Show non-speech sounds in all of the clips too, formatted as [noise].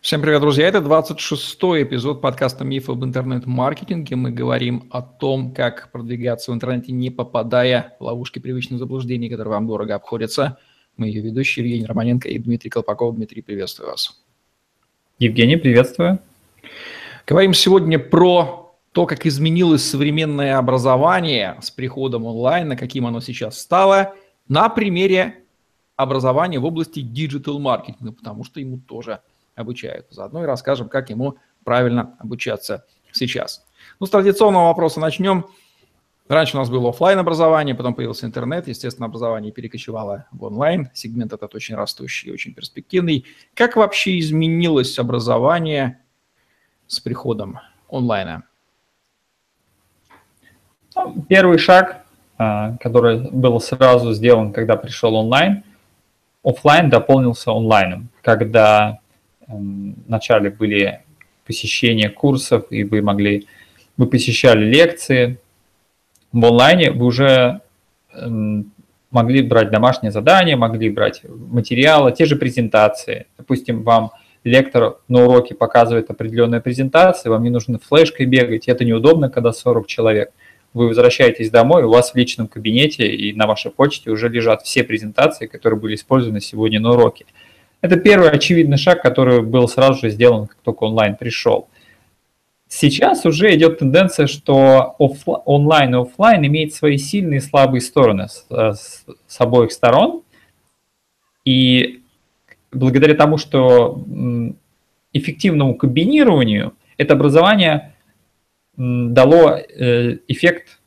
Всем привет, друзья! Это 26-й эпизод подкаста «Миф об интернет-маркетинге». Мы говорим о том, как продвигаться в интернете, не попадая в ловушки привычных заблуждений, которые вам дорого обходятся. Мы ее ведущие Евгений Романенко и Дмитрий Колпаков. Дмитрий, приветствую вас. Евгений, приветствую. Говорим сегодня про то, как изменилось современное образование с приходом онлайн, на каким оно сейчас стало, на примере образования в области диджитал-маркетинга, потому что ему тоже – обучают. Заодно и расскажем, как ему правильно обучаться сейчас. Ну, с традиционного вопроса начнем. Раньше у нас было офлайн образование, потом появился интернет, естественно, образование перекочевало в онлайн. Сегмент этот очень растущий и очень перспективный. Как вообще изменилось образование с приходом онлайна? Ну, первый шаг, а, который был сразу сделан, когда пришел онлайн, офлайн дополнился онлайном, когда вначале были посещения курсов, и вы могли, вы посещали лекции. В онлайне вы уже эм, могли брать домашние задания, могли брать материалы, те же презентации. Допустим, вам лектор на уроке показывает определенную презентацию, вам не нужно флешкой бегать, это неудобно, когда 40 человек. Вы возвращаетесь домой, у вас в личном кабинете и на вашей почте уже лежат все презентации, которые были использованы сегодня на уроке. Это первый очевидный шаг, который был сразу же сделан, как только онлайн пришел. Сейчас уже идет тенденция, что онлайн и офлайн имеют свои сильные и слабые стороны с, с, с обоих сторон. И благодаря тому, что эффективному комбинированию это образование дало э, эффект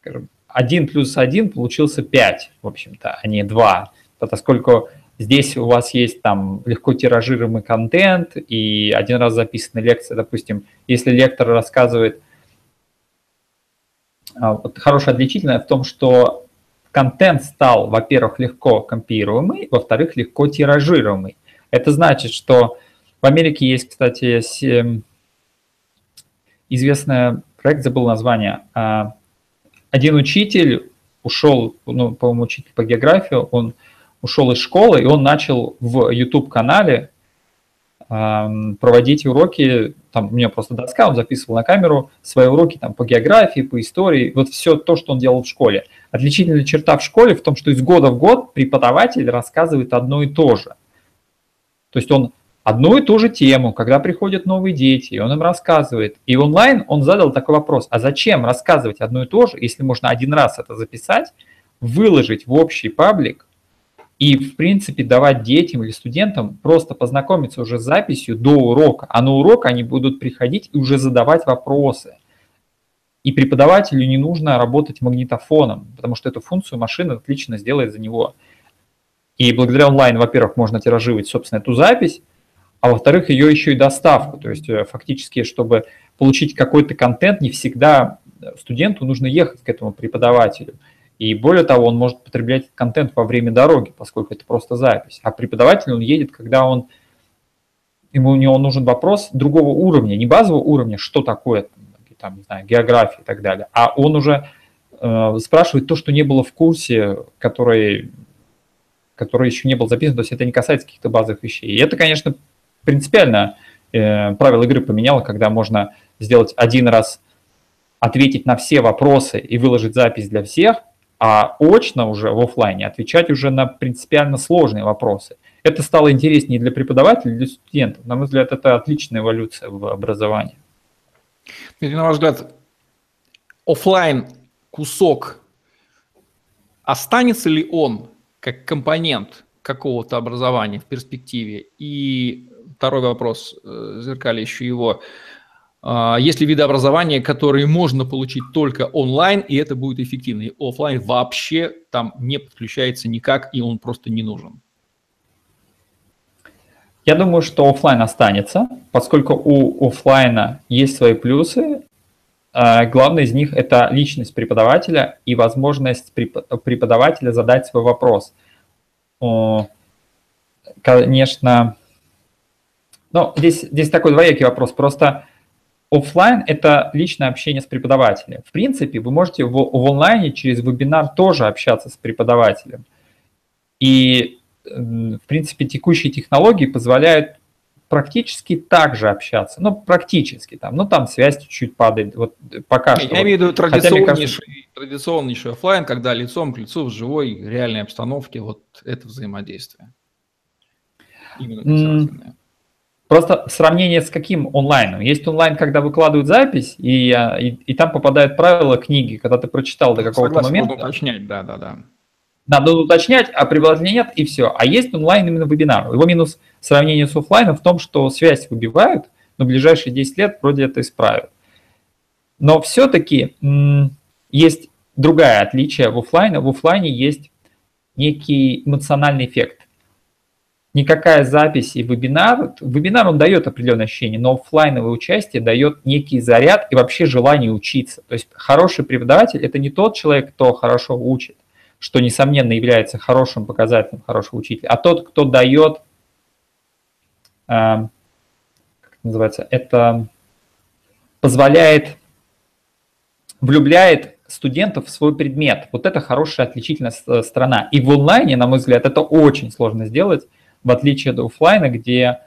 скажем, 1 плюс 1 получился 5, в общем-то, а не 2. Поскольку Здесь у вас есть там легко тиражируемый контент и один раз записанная лекция, допустим, если лектор рассказывает, а, вот хорошая отличительная в том, что контент стал, во-первых, легко компилируемый, во-вторых, легко тиражируемый. Это значит, что в Америке есть, кстати, эм, известный проект, забыл название. А, один учитель ушел, ну, по-моему, учитель по географии, он ушел из школы, и он начал в YouTube-канале проводить уроки, там у меня просто доска, он записывал на камеру свои уроки там по географии, по истории, вот все то, что он делал в школе. Отличительная черта в школе в том, что из года в год преподаватель рассказывает одно и то же. То есть он одну и ту же тему, когда приходят новые дети, он им рассказывает. И онлайн он задал такой вопрос, а зачем рассказывать одно и то же, если можно один раз это записать, выложить в общий паблик, и, в принципе, давать детям или студентам просто познакомиться уже с записью до урока, а на урок они будут приходить и уже задавать вопросы. И преподавателю не нужно работать магнитофоном, потому что эту функцию машина отлично сделает за него. И благодаря онлайн, во-первых, можно тиражировать, собственно, эту запись, а во-вторых, ее еще и доставку. То есть э, фактически, чтобы получить какой-то контент, не всегда студенту нужно ехать к этому преподавателю. И более того, он может потреблять контент во время дороги, поскольку это просто запись. А преподаватель, он едет, когда он, ему у него нужен вопрос другого уровня, не базового уровня, что такое, там, не знаю, география и так далее, а он уже э, спрашивает то, что не было в курсе, который, который еще не был записан, то есть это не касается каких-то базовых вещей. И это, конечно, принципиально э, правила игры поменяло, когда можно сделать один раз ответить на все вопросы и выложить запись для всех, а очно уже в офлайне отвечать уже на принципиально сложные вопросы. Это стало интереснее для преподавателей, для студентов. На мой взгляд, это отличная эволюция в образовании. На ваш взгляд, офлайн кусок останется ли он как компонент какого-то образования в перспективе? И второй вопрос, э, зеркали еще его, есть ли виды образования, которые можно получить только онлайн, и это будет эффективно. И офлайн вообще там не подключается никак, и он просто не нужен. Я думаю, что офлайн останется, поскольку у офлайна есть свои плюсы. А, главное из них это личность преподавателя и возможность преподавателя задать свой вопрос. Конечно, но здесь, здесь такой двоякий вопрос. Просто Оффлайн – это личное общение с преподавателем. В принципе, вы можете в, в онлайне через вебинар тоже общаться с преподавателем. И, в принципе, текущие технологии позволяют практически так же общаться. Ну, практически там. Ну, там связь чуть-чуть падает. Вот пока Я что. Я имею в виду традиционнейший, кажется... традиционнейший офлайн, когда лицом к лицу в живой реальной обстановке вот это взаимодействие. Именно Просто сравнение с каким онлайном? Есть онлайн, когда выкладывают запись, и, и, и там попадают правила книги, когда ты прочитал до какого-то момента. уточнять, да, да, да. Надо уточнять, а приложения нет, и все. А есть онлайн именно вебинар. Его минус сравнения с офлайном в том, что связь выбивают, но в ближайшие 10 лет вроде это исправят. Но все-таки есть другая отличие в офлайне. В офлайне есть некий эмоциональный эффект. Никакая запись и вебинар, вебинар он дает определенное ощущение, но офлайновое участие дает некий заряд и вообще желание учиться. То есть хороший преподаватель – это не тот человек, кто хорошо учит, что, несомненно, является хорошим показателем хорошего учителя, а тот, кто дает, э, как это называется, это позволяет, влюбляет студентов в свой предмет. Вот это хорошая отличительная сторона. И в онлайне, на мой взгляд, это очень сложно сделать, в отличие от офлайна, где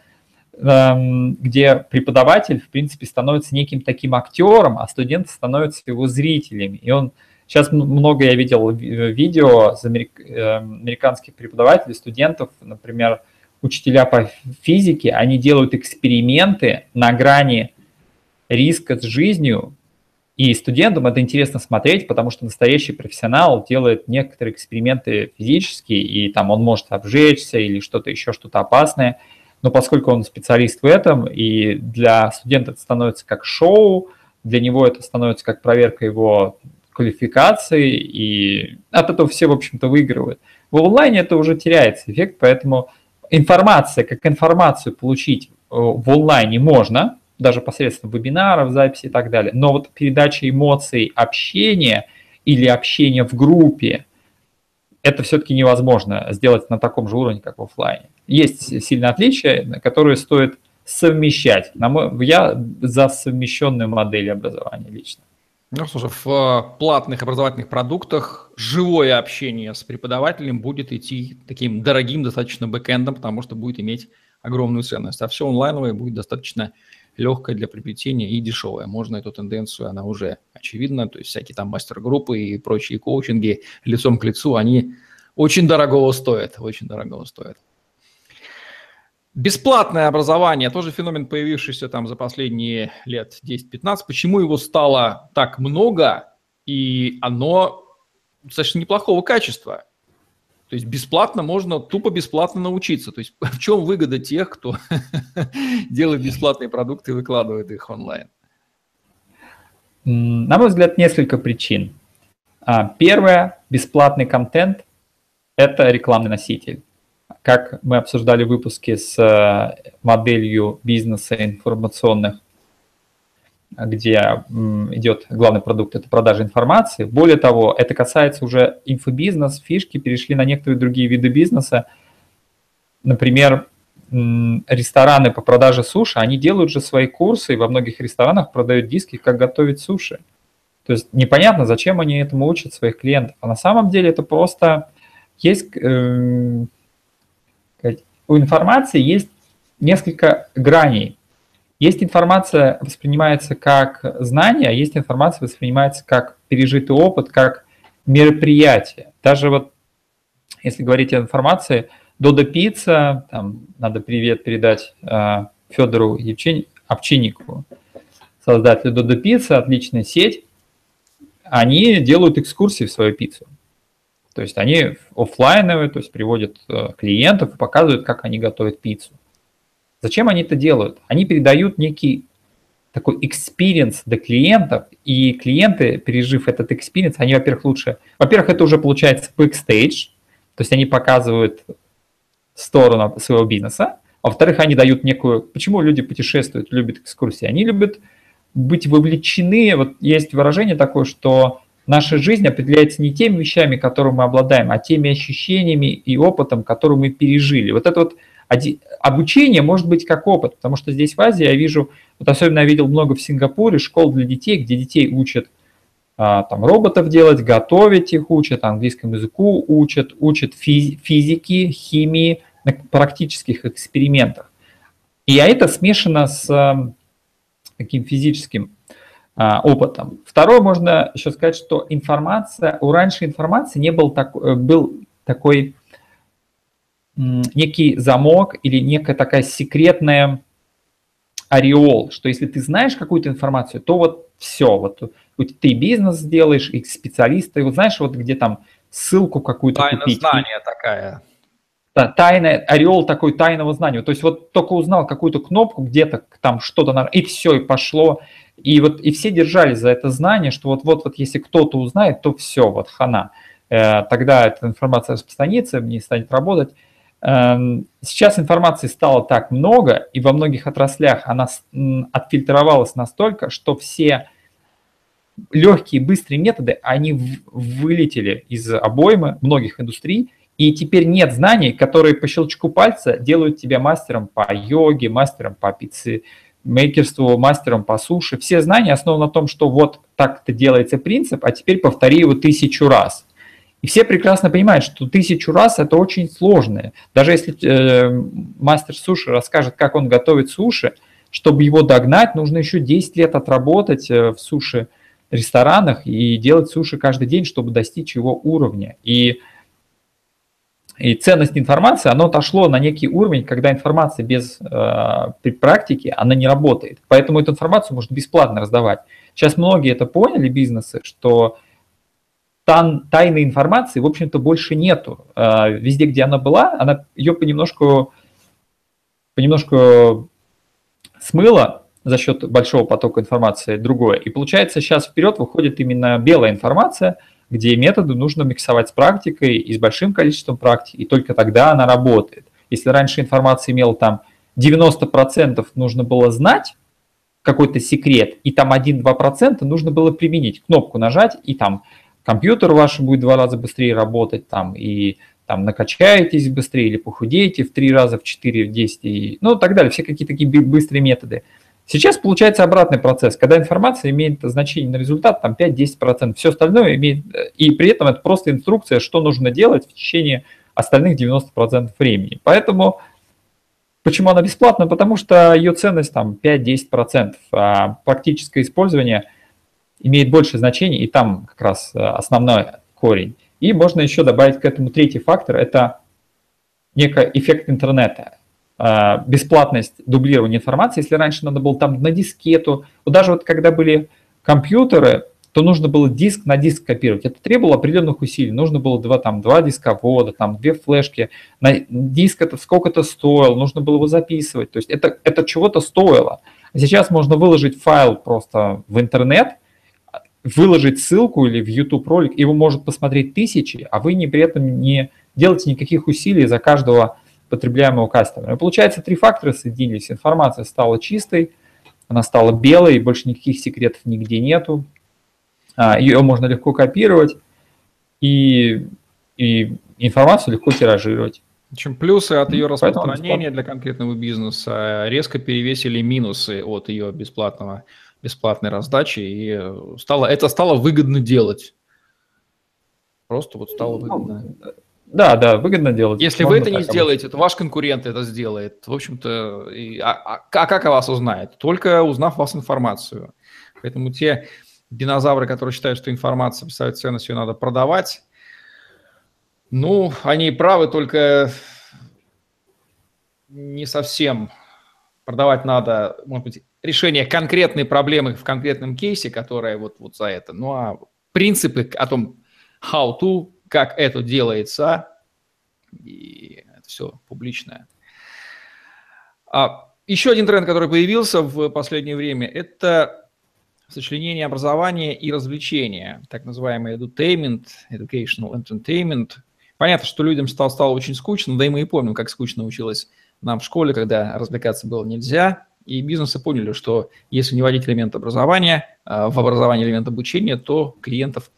эм, где преподаватель, в принципе, становится неким таким актером, а студенты становятся его зрителями. И он Сейчас много я видел видео с америк, э, американских преподавателей, студентов, например, учителя по физике, они делают эксперименты на грани риска с жизнью, и студентам это интересно смотреть, потому что настоящий профессионал делает некоторые эксперименты физические, и там он может обжечься или что-то еще, что-то опасное. Но поскольку он специалист в этом, и для студента это становится как шоу, для него это становится как проверка его квалификации, и от этого все, в общем-то, выигрывают. В онлайне это уже теряется эффект, поэтому информация, как информацию получить э, в онлайне можно, даже посредством вебинаров, записи и так далее, но вот передача эмоций, общения или общения в группе, это все-таки невозможно сделать на таком же уровне, как в офлайне. Есть сильные отличия, которые стоит совмещать. Я за совмещенную модель образования лично. Ну же, в э, платных образовательных продуктах живое общение с преподавателем будет идти таким дорогим достаточно бэкэндом, потому что будет иметь огромную ценность. А все онлайновое будет достаточно легкое для приобретения и дешевое. Можно эту тенденцию, она уже очевидна, то есть всякие там мастер-группы и прочие коучинги лицом к лицу, они очень дорогого стоят, очень дорогого стоят. Бесплатное образование, тоже феномен, появившийся там за последние лет 10-15. Почему его стало так много, и оно достаточно неплохого качества? То есть бесплатно можно тупо бесплатно научиться. То есть [laughs] в чем выгода тех, кто [laughs] делает бесплатные продукты и выкладывает их онлайн? На мой взгляд, несколько причин. А, первое, бесплатный контент – это рекламный носитель как мы обсуждали в выпуске с э, моделью бизнеса информационных, где идет главный продукт, это продажа информации. Более того, это касается уже инфобизнес, фишки перешли на некоторые другие виды бизнеса. Например, рестораны по продаже суши, они делают же свои курсы, и во многих ресторанах продают диски, как готовить суши. То есть непонятно, зачем они этому учат своих клиентов. А на самом деле это просто есть э, у информации есть несколько граней. Есть информация воспринимается как знание, а есть информация воспринимается как пережитый опыт, как мероприятие. Даже вот если говорить о информации, Додо Пицца, там надо привет передать э, Федору Евчен... Овчинникову, создателю Додо Пицца, отличная сеть, они делают экскурсии в свою пиццу. То есть они офлайновые, то есть приводят э, клиентов и показывают, как они готовят пиццу. Зачем они это делают? Они передают некий такой experience до клиентов, и клиенты, пережив этот experience, они, во-первых, лучше... Во-первых, это уже получается backstage, то есть они показывают сторону своего бизнеса, а во-вторых, они дают некую... Почему люди путешествуют, любят экскурсии? Они любят быть вовлечены, вот есть выражение такое, что наша жизнь определяется не теми вещами, которыми мы обладаем, а теми ощущениями и опытом, который мы пережили. Вот это вот обучение может быть как опыт, потому что здесь в Азии я вижу, вот особенно я видел много в Сингапуре школ для детей, где детей учат а, там роботов делать, готовить их учат, английскому языку учат, учат физики, химии на практических экспериментах. И это смешано с таким физическим а, опытом. Второе, можно еще сказать, что информация, у раньше информации не был, так, э, был такой некий замок или некая такая секретная ореол, что если ты знаешь какую-то информацию, то вот все, вот ты бизнес сделаешь, и специалисты, вот знаешь, вот где там ссылку какую-то Тайна купить. знания такая. Да, тайный ореол такой тайного знания. То есть вот только узнал какую-то кнопку где-то, там что-то, и все, и пошло. И вот и все держались за это знание, что вот вот вот если кто-то узнает, то все, вот хана. Э, тогда эта информация распространится, не станет работать. Эм, сейчас информации стало так много, и во многих отраслях она отфильтровалась настолько, что все легкие, быстрые методы, они вылетели из обоймы многих индустрий, и теперь нет знаний, которые по щелчку пальца делают тебя мастером по йоге, мастером по пицце, мейкерству, мастером по суше. Все знания основаны на том, что вот так-то делается принцип, а теперь повтори его тысячу раз. И все прекрасно понимают, что тысячу раз это очень сложно. Даже если э, мастер суши расскажет, как он готовит суши, чтобы его догнать, нужно еще 10 лет отработать э, в суши ресторанах и делать суши каждый день, чтобы достичь его уровня. И, и ценность информации, оно отошло на некий уровень, когда информация без э, практики, она не работает. Поэтому эту информацию можно бесплатно раздавать. Сейчас многие это поняли, бизнесы, что тан, тайной информации, в общем-то, больше нету. А, везде, где она была, она ее понемножку, понемножку смыла за счет большого потока информации другое. И получается, сейчас вперед выходит именно белая информация, где методы нужно миксовать с практикой и с большим количеством практики, и только тогда она работает. Если раньше информация имела там 90% нужно было знать, какой-то секрет, и там 1-2% нужно было применить, кнопку нажать, и там компьютер ваш будет два раза быстрее работать, там, и там накачаетесь быстрее или похудеете в три раза, в четыре, в десять, и, ну, так далее, все какие-то такие быстрые методы. Сейчас получается обратный процесс, когда информация имеет значение на результат, там 5-10%, все остальное имеет, и при этом это просто инструкция, что нужно делать в течение остальных 90% времени. Поэтому почему она бесплатна? Потому что ее ценность там 5-10%, а практическое использование – имеет больше значения, и там как раз э, основной корень. И можно еще добавить к этому третий фактор, это некий эффект интернета. Э, бесплатность дублирования информации, если раньше надо было там на дискету, вот даже вот когда были компьютеры, то нужно было диск на диск копировать. Это требовало определенных усилий. Нужно было два, там, два дисковода, там, две флешки. На диск это сколько-то стоило, нужно было его записывать. То есть это, это чего-то стоило. Сейчас можно выложить файл просто в интернет – выложить ссылку или в YouTube ролик, его может посмотреть тысячи, а вы не при этом не делаете никаких усилий за каждого потребляемого кастомера. И получается, три фактора соединились. Информация стала чистой, она стала белой, больше никаких секретов нигде нету. А, Ее можно легко копировать и, и информацию легко тиражировать. Чем плюсы от ее распространения для конкретного бизнеса резко перевесили минусы от ее бесплатного бесплатной раздачи, и э, стало, это стало выгодно делать. Просто вот стало ну, выгодно. Да, да, выгодно делать. Если Можно вы это не сделаете, то ваш конкурент это сделает. В общем-то, и, а, а, а как о вас узнает? Только узнав вас информацию. Поэтому те динозавры, которые считают, что информация представляет ценность, ее надо продавать, ну, они правы, только не совсем. Продавать надо, может быть, решение конкретной проблемы в конкретном кейсе, которая вот, вот за это. Ну а принципы о том, how to, как это делается, и это все публичное. А еще один тренд, который появился в последнее время, это сочленение образования и развлечения, так называемый edutainment, educational entertainment. Понятно, что людям стало, стало очень скучно, да и мы и помним, как скучно училось нам в школе, когда развлекаться было нельзя – и бизнесы поняли, что если не вводить элемент образования, а, в образование элемент обучения, то клиентов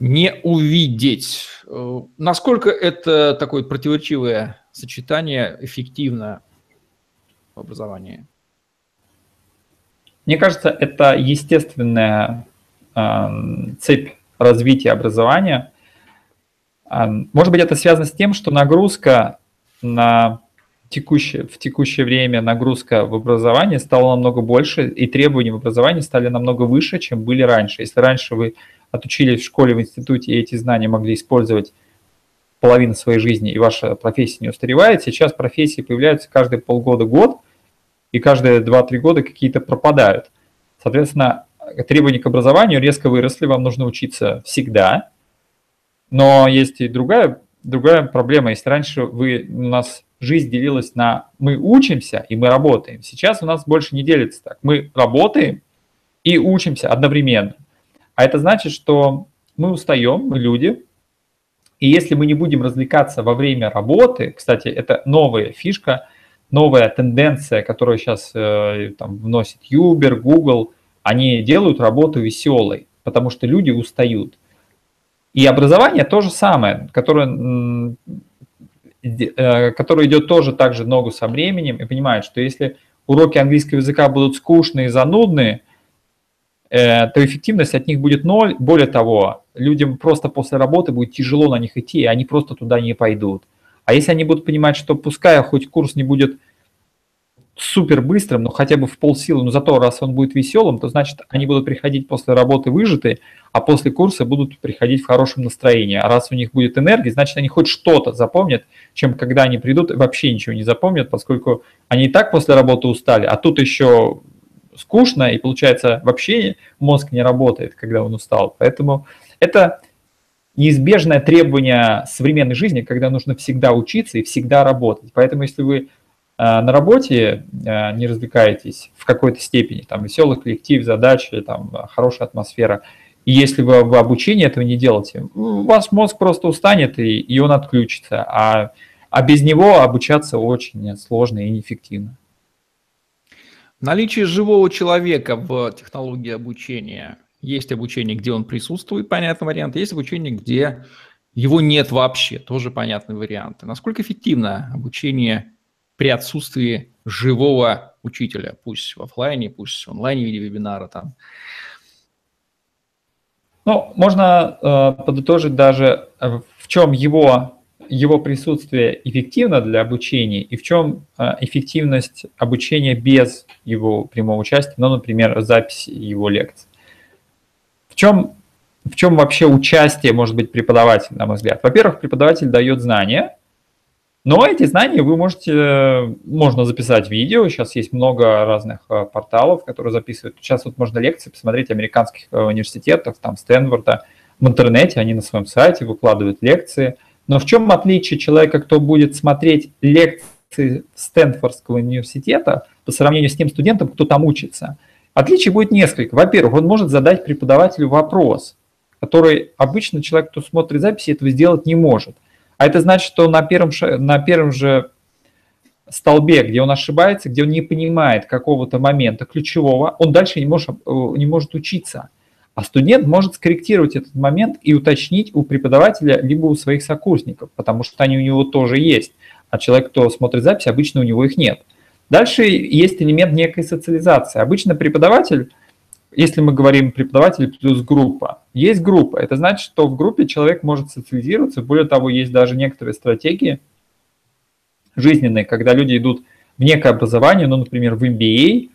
не увидеть. Э, насколько это такое противоречивое сочетание эффективно в образовании? Мне кажется, это естественная э, цепь развития образования. Может быть, это связано с тем, что нагрузка на текущее, в текущее время нагрузка в образовании стала намного больше, и требования в образовании стали намного выше, чем были раньше. Если раньше вы отучились в школе, в институте, и эти знания могли использовать половину своей жизни, и ваша профессия не устаревает, сейчас профессии появляются каждые полгода-год, и каждые 2-3 года какие-то пропадают. Соответственно, требования к образованию резко выросли, вам нужно учиться всегда, но есть и другая, другая проблема. Если раньше вы, у нас жизнь делилась на мы учимся и мы работаем, сейчас у нас больше не делится так. Мы работаем и учимся одновременно. А это значит, что мы устаем, мы люди, и если мы не будем развлекаться во время работы, кстати, это новая фишка, новая тенденция, которую сейчас э, там, вносит Uber, Google, они делают работу веселой, потому что люди устают. И образование то же самое, которое, э, которое идет тоже так же ногу со временем и понимает, что если уроки английского языка будут скучные и занудные, э, то эффективность от них будет ноль. Более того, людям просто после работы будет тяжело на них идти, и они просто туда не пойдут. А если они будут понимать, что пускай хоть курс не будет супер быстрым, но хотя бы в полсилы, но зато раз он будет веселым, то значит они будут приходить после работы выжатые, а после курса будут приходить в хорошем настроении. А раз у них будет энергия, значит они хоть что-то запомнят, чем когда они придут вообще ничего не запомнят, поскольку они и так после работы устали, а тут еще скучно, и получается вообще мозг не работает, когда он устал. Поэтому это неизбежное требование современной жизни, когда нужно всегда учиться и всегда работать. Поэтому если вы на работе а, не развлекаетесь в какой-то степени, там веселый коллектив, задачи, там хорошая атмосфера, и если вы в обучении этого не делаете, у вас мозг просто устанет и, и он отключится, а, а без него обучаться очень сложно и неэффективно. Наличие живого человека в технологии обучения. Есть обучение, где он присутствует, понятный вариант, есть обучение, где его нет вообще, тоже понятный вариант. Насколько эффективно обучение при отсутствии живого учителя, пусть в офлайне, пусть в онлайне в виде вебинара там. Ну, можно э, подытожить даже, э, в чем его, его присутствие эффективно для обучения и в чем э, эффективность обучения без его прямого участия, ну, например, запись его лекций. В чем, в чем вообще участие может быть преподавателя, на мой взгляд? Во-первых, преподаватель дает знания, но эти знания вы можете, можно записать видео, сейчас есть много разных э, порталов, которые записывают. Сейчас вот можно лекции посмотреть американских э, университетов, там Стэнфорда, в интернете, они на своем сайте выкладывают лекции. Но в чем отличие человека, кто будет смотреть лекции Стэнфордского университета по сравнению с тем студентом, кто там учится? Отличий будет несколько. Во-первых, он может задать преподавателю вопрос, который обычно человек, кто смотрит записи, этого сделать не может – а это значит, что на первом, на первом же столбе, где он ошибается, где он не понимает какого-то момента ключевого, он дальше не может, э, не может учиться. А студент может скорректировать этот момент и уточнить у преподавателя либо у своих сокурсников, потому что они у него тоже есть. А человек, кто смотрит запись, обычно у него их нет. Дальше есть элемент некой социализации. Обычно преподаватель если мы говорим преподаватель плюс группа, есть группа. Это значит, что в группе человек может социализироваться. Более того, есть даже некоторые стратегии жизненные, когда люди идут в некое образование, ну, например, в MBA,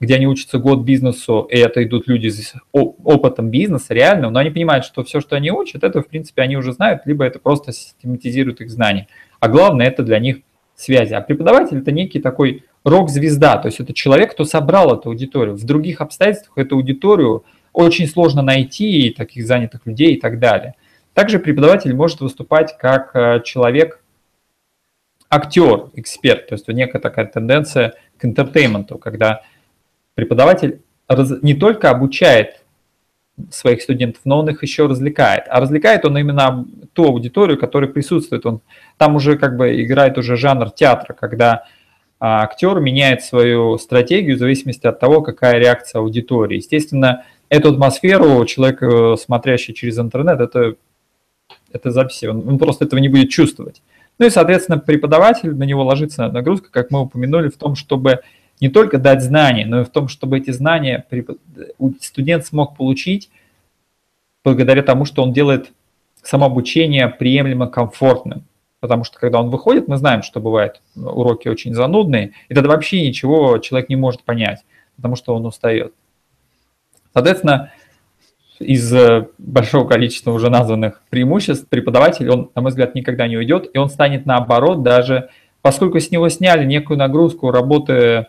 где они учатся год бизнесу, и это идут люди с опытом бизнеса реальным, но они понимают, что все, что они учат, это, в принципе, они уже знают, либо это просто систематизирует их знания. А главное, это для них связи. А преподаватель – это некий такой рок-звезда, то есть это человек, кто собрал эту аудиторию. В других обстоятельствах эту аудиторию очень сложно найти, таких занятых людей и так далее. Также преподаватель может выступать как э, человек, актер, эксперт, то есть некая такая тенденция к интертейменту, когда преподаватель не только обучает своих студентов, но он их еще развлекает. А развлекает он именно ту аудиторию, которая присутствует. Он там уже как бы играет уже жанр театра, когда а актер меняет свою стратегию в зависимости от того, какая реакция аудитории. Естественно, эту атмосферу человек, э, смотрящий через интернет, это, это записи, он, он просто этого не будет чувствовать. Ну и, соответственно, преподаватель, на него ложится нагрузка, как мы упомянули, в том, чтобы не только дать знания, но и в том, чтобы эти знания студент смог получить благодаря тому, что он делает самообучение приемлемо комфортным. Потому что когда он выходит, мы знаем, что бывает уроки очень занудные, и тогда вообще ничего человек не может понять, потому что он устает. Соответственно, из э, большого количества уже названных преимуществ преподаватель, он, на мой взгляд, никогда не уйдет, и он станет наоборот даже, поскольку с него сняли некую нагрузку работы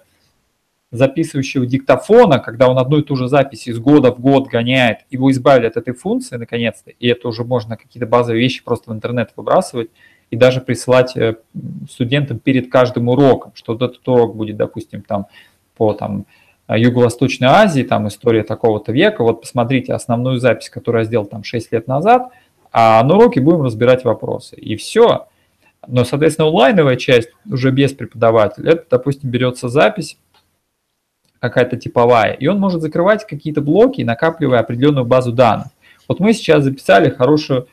записывающего диктофона, когда он одну и ту же запись из года в год гоняет, его избавили от этой функции наконец-то, и это уже можно какие-то базовые вещи просто в интернет выбрасывать и даже присылать э, студентам перед каждым уроком, что этот урок будет, допустим, там по там, Юго-Восточной Азии, там история такого-то века, вот посмотрите основную запись, которую я сделал там 6 лет назад, а на уроке будем разбирать вопросы. И все. Но, соответственно, онлайновая часть уже без преподавателя, это, допустим, берется запись, какая-то типовая, и он может закрывать какие-то блоки, накапливая определенную базу данных. Вот мы сейчас записали хорошую,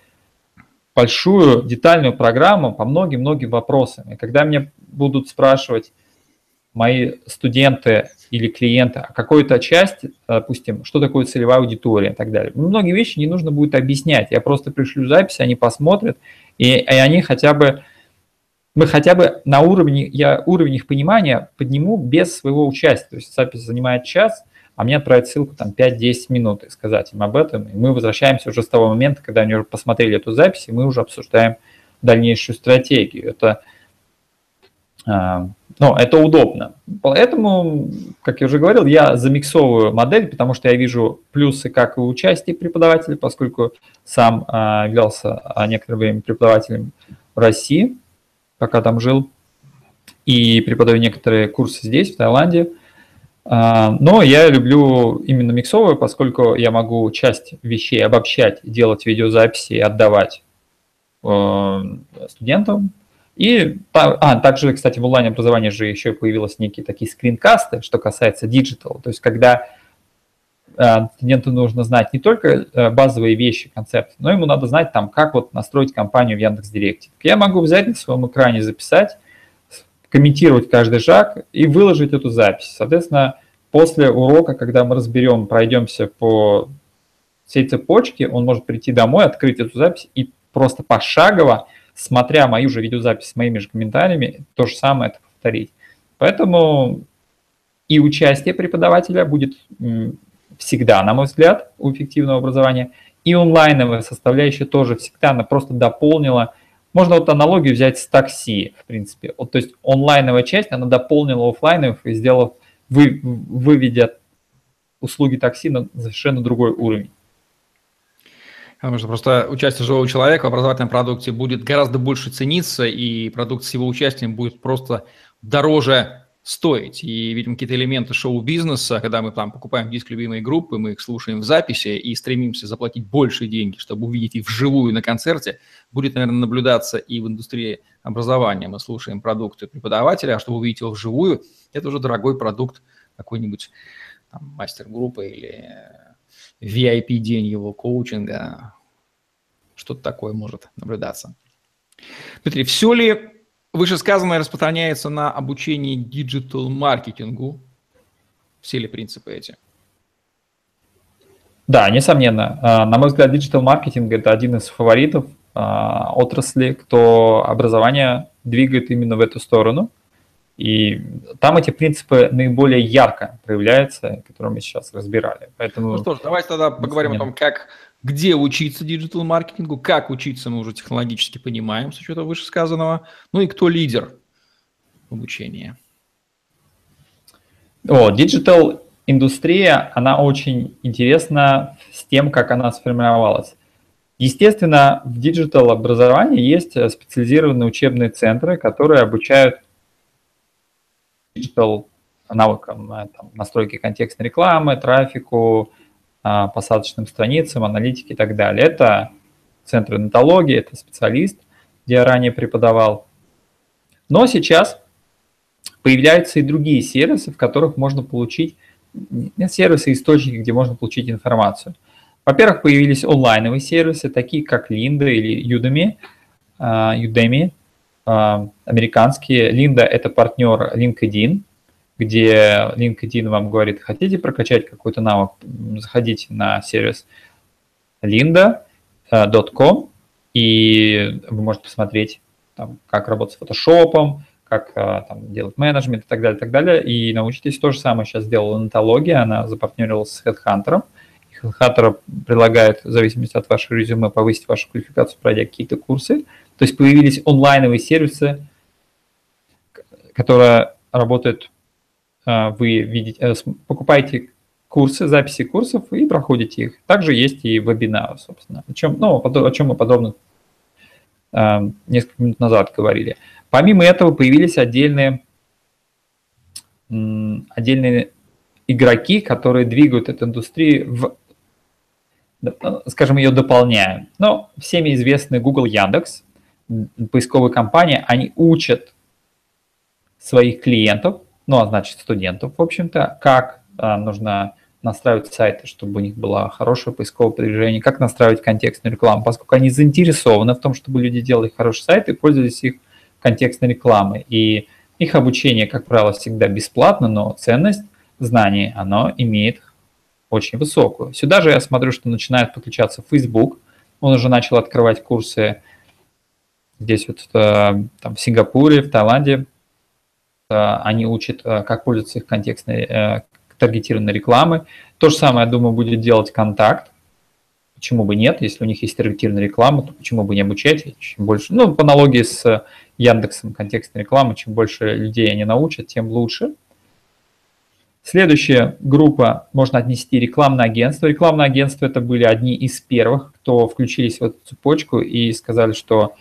большую, детальную программу по многим-многим вопросам. И когда меня будут спрашивать мои студенты или клиенты о какой-то части, допустим, что такое целевая аудитория и так далее, многие вещи не нужно будет объяснять. Я просто пришлю запись, они посмотрят, и, и они хотя бы мы хотя бы на уровне, я уровень их понимания подниму без своего участия. То есть запись занимает час, а мне отправить ссылку там 5-10 минут и сказать им об этом. И мы возвращаемся уже с того момента, когда они уже посмотрели эту запись, и мы уже обсуждаем дальнейшую стратегию. Это, а, ну, это удобно. Поэтому, как я уже говорил, я замиксовываю модель, потому что я вижу плюсы как и участия преподавателя, поскольку сам а, являлся некоторое время преподавателем в России – пока там жил, и преподаю некоторые курсы здесь, в Таиланде. А, но я люблю именно миксовую, поскольку я могу часть вещей обобщать, делать видеозаписи и отдавать э, студентам. И а, также, кстати, в онлайн-образовании же еще появились некие такие скринкасты, что касается digital. То есть, когда Э, студенту нужно знать не только э, базовые вещи, концепты, но ему надо знать, там, как вот настроить компанию в Яндекс.Директе. Я могу взять на своем экране, записать, комментировать каждый шаг и выложить эту запись. Соответственно, после урока, когда мы разберем, пройдемся по всей цепочке, он может прийти домой, открыть эту запись и просто пошагово, смотря мою же видеозапись с моими же комментариями, то же самое это повторить. Поэтому и участие преподавателя будет всегда, на мой взгляд, у эффективного образования. И онлайновая составляющая тоже всегда, она просто дополнила. Можно вот аналогию взять с такси, в принципе. Вот, то есть онлайновая часть, она дополнила офлайновых и сделала, вы, выведя услуги такси на совершенно другой уровень. Потому что просто участие живого человека в образовательном продукте будет гораздо больше цениться, и продукт с его участием будет просто дороже стоить. И, видимо, какие-то элементы шоу-бизнеса, когда мы там покупаем диск любимой группы, мы их слушаем в записи и стремимся заплатить больше деньги, чтобы увидеть их вживую на концерте, будет, наверное, наблюдаться и в индустрии образования. Мы слушаем продукты преподавателя, а чтобы увидеть его вживую, это уже дорогой продукт какой-нибудь мастер-группы или VIP-день его коучинга. Что-то такое может наблюдаться. Дмитрий, все ли Вышесказанное распространяется на обучение digital-маркетингу. Все ли принципы эти? Да, несомненно. А, на мой взгляд, диджитал-маркетинг – это один из фаворитов а, отрасли, кто образование двигает именно в эту сторону. И там эти принципы наиболее ярко проявляются, которые мы сейчас разбирали. Поэтому... Ну что ж, давайте тогда поговорим о том, как где учиться digital-маркетингу, как учиться мы уже технологически понимаем, с учетом вышесказанного, ну и кто лидер в обучении. О, digital индустрия, она очень интересна с тем, как она сформировалась. Естественно, в digital образовании есть специализированные учебные центры, которые обучают digital навыкам э, там, настройки контекстной рекламы, трафику, посадочным страницам, аналитики и так далее. Это центр Нетологии, это Специалист, где я ранее преподавал. Но сейчас появляются и другие сервисы, в которых можно получить, сервисы, источники, где можно получить информацию. Во-первых, появились онлайновые сервисы, такие как Lynda или Udemy, а, Udemy, а, американские. Linda – это партнер LinkedIn, где LinkedIn вам говорит, хотите прокачать какой-то навык, заходите на сервис linda.com, и вы можете посмотреть там, как работать с фотошопом, как а, там, делать менеджмент и так далее, и так далее. И научитесь. То же самое сейчас сделала Натология, она запартнерилась с HeadHunter. HeadHunter предлагает, в зависимости от вашего резюме, повысить вашу квалификацию, пройдя какие-то курсы. То есть появились онлайновые сервисы, которые работают, вы видите, э, покупаете курсы, записи курсов и проходите их. Также есть и вебинары, собственно, о чем, ну, о чем мы подробно а, несколько минут назад говорили. Помимо этого появились отдельные, отдельные игроки, которые двигают эту индустрию в, скажем, ее дополняя. Но всеми известный Google Яндекс, поисковые компании, они учат своих клиентов, ну, а значит, студентов, в общем-то, как а, нужно настраивать сайты, чтобы у них было хорошее поисковое продвижение, как настраивать контекстную рекламу, поскольку они заинтересованы в том, чтобы люди делали хорошие сайты и пользовались их контекстной рекламы. И их обучение, как правило, всегда бесплатно, но ценность знаний, оно имеет очень высокую. Сюда же я смотрю, что начинает подключаться Facebook. Он уже начал открывать курсы здесь вот э, там, в Сингапуре, в Таиланде. Э, они учат, э, как пользоваться их контекстной таргетированной рекламой. То же самое, я думаю, будет делать контакт. Почему бы нет? Если у них есть таргетированная реклама, то почему бы не обучать? Чем больше, ну, по аналогии с Яндексом контекстной рекламы, чем больше людей они научат, тем лучше. Следующая группа можно отнести рекламное агентство. Рекламное агентство это были одни из первых, кто включились в эту цепочку и сказали, что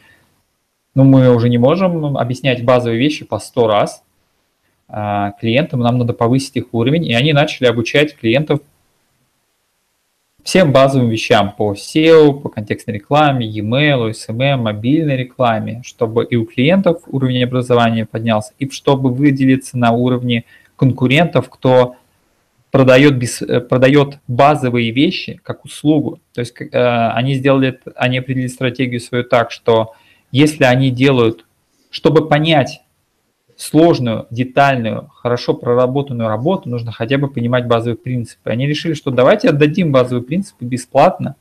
ну, мы уже не можем объяснять базовые вещи по сто раз клиентам, нам надо повысить их уровень, и они начали обучать клиентов всем базовым вещам по SEO, по контекстной рекламе, e-mail, SMM, мобильной рекламе, чтобы и у клиентов уровень образования поднялся, и чтобы выделиться на уровне конкурентов, кто продает, без, э, продает базовые вещи как услугу. То есть э, они сделали, они определили стратегию свою так, что если они делают, чтобы понять сложную, детальную, хорошо проработанную работу, нужно хотя бы понимать базовые принципы. Они решили, что давайте отдадим базовые принципы бесплатно,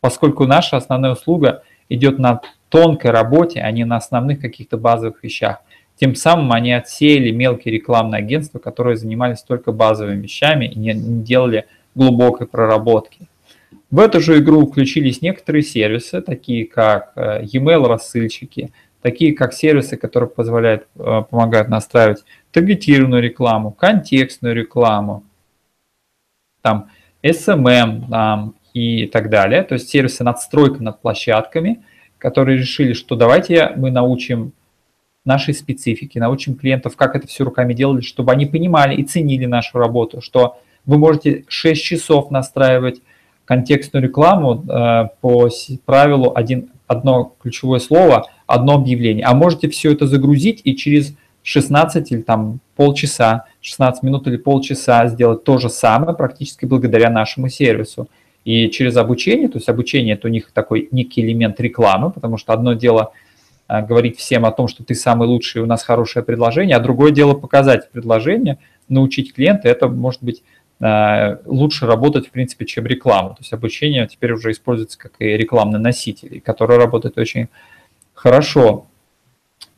поскольку наша основная услуга идет на тонкой работе, а не на основных каких-то базовых вещах. Тем самым они отсеяли мелкие рекламные агентства, которые занимались только базовыми вещами и не, делали глубокой проработки. В эту же игру включились некоторые сервисы, такие как э, e-mail рассыльщики, такие как сервисы, которые позволяют, э, помогают настраивать таргетированную рекламу, контекстную рекламу, там SMM там, и так далее. То есть сервисы надстройка над площадками, которые решили, что давайте мы научим нашей специфики, научим клиентов, как это все руками делали, чтобы они понимали и ценили нашу работу, что вы можете 6 часов настраивать контекстную рекламу э, по правилу один, одно ключевое слово, одно объявление, а можете все это загрузить и через 16 или там полчаса, 16 минут или полчаса сделать то же самое практически благодаря нашему сервису. И через обучение, то есть обучение это у них такой некий элемент рекламы, потому что одно дело – а, говорить всем о том, что ты самый лучший, у нас хорошее предложение, а другое дело показать предложение, научить клиента, это может быть лучше работать, в принципе, чем реклама. То есть обучение теперь уже используется как и рекламный носитель, который работает очень хорошо.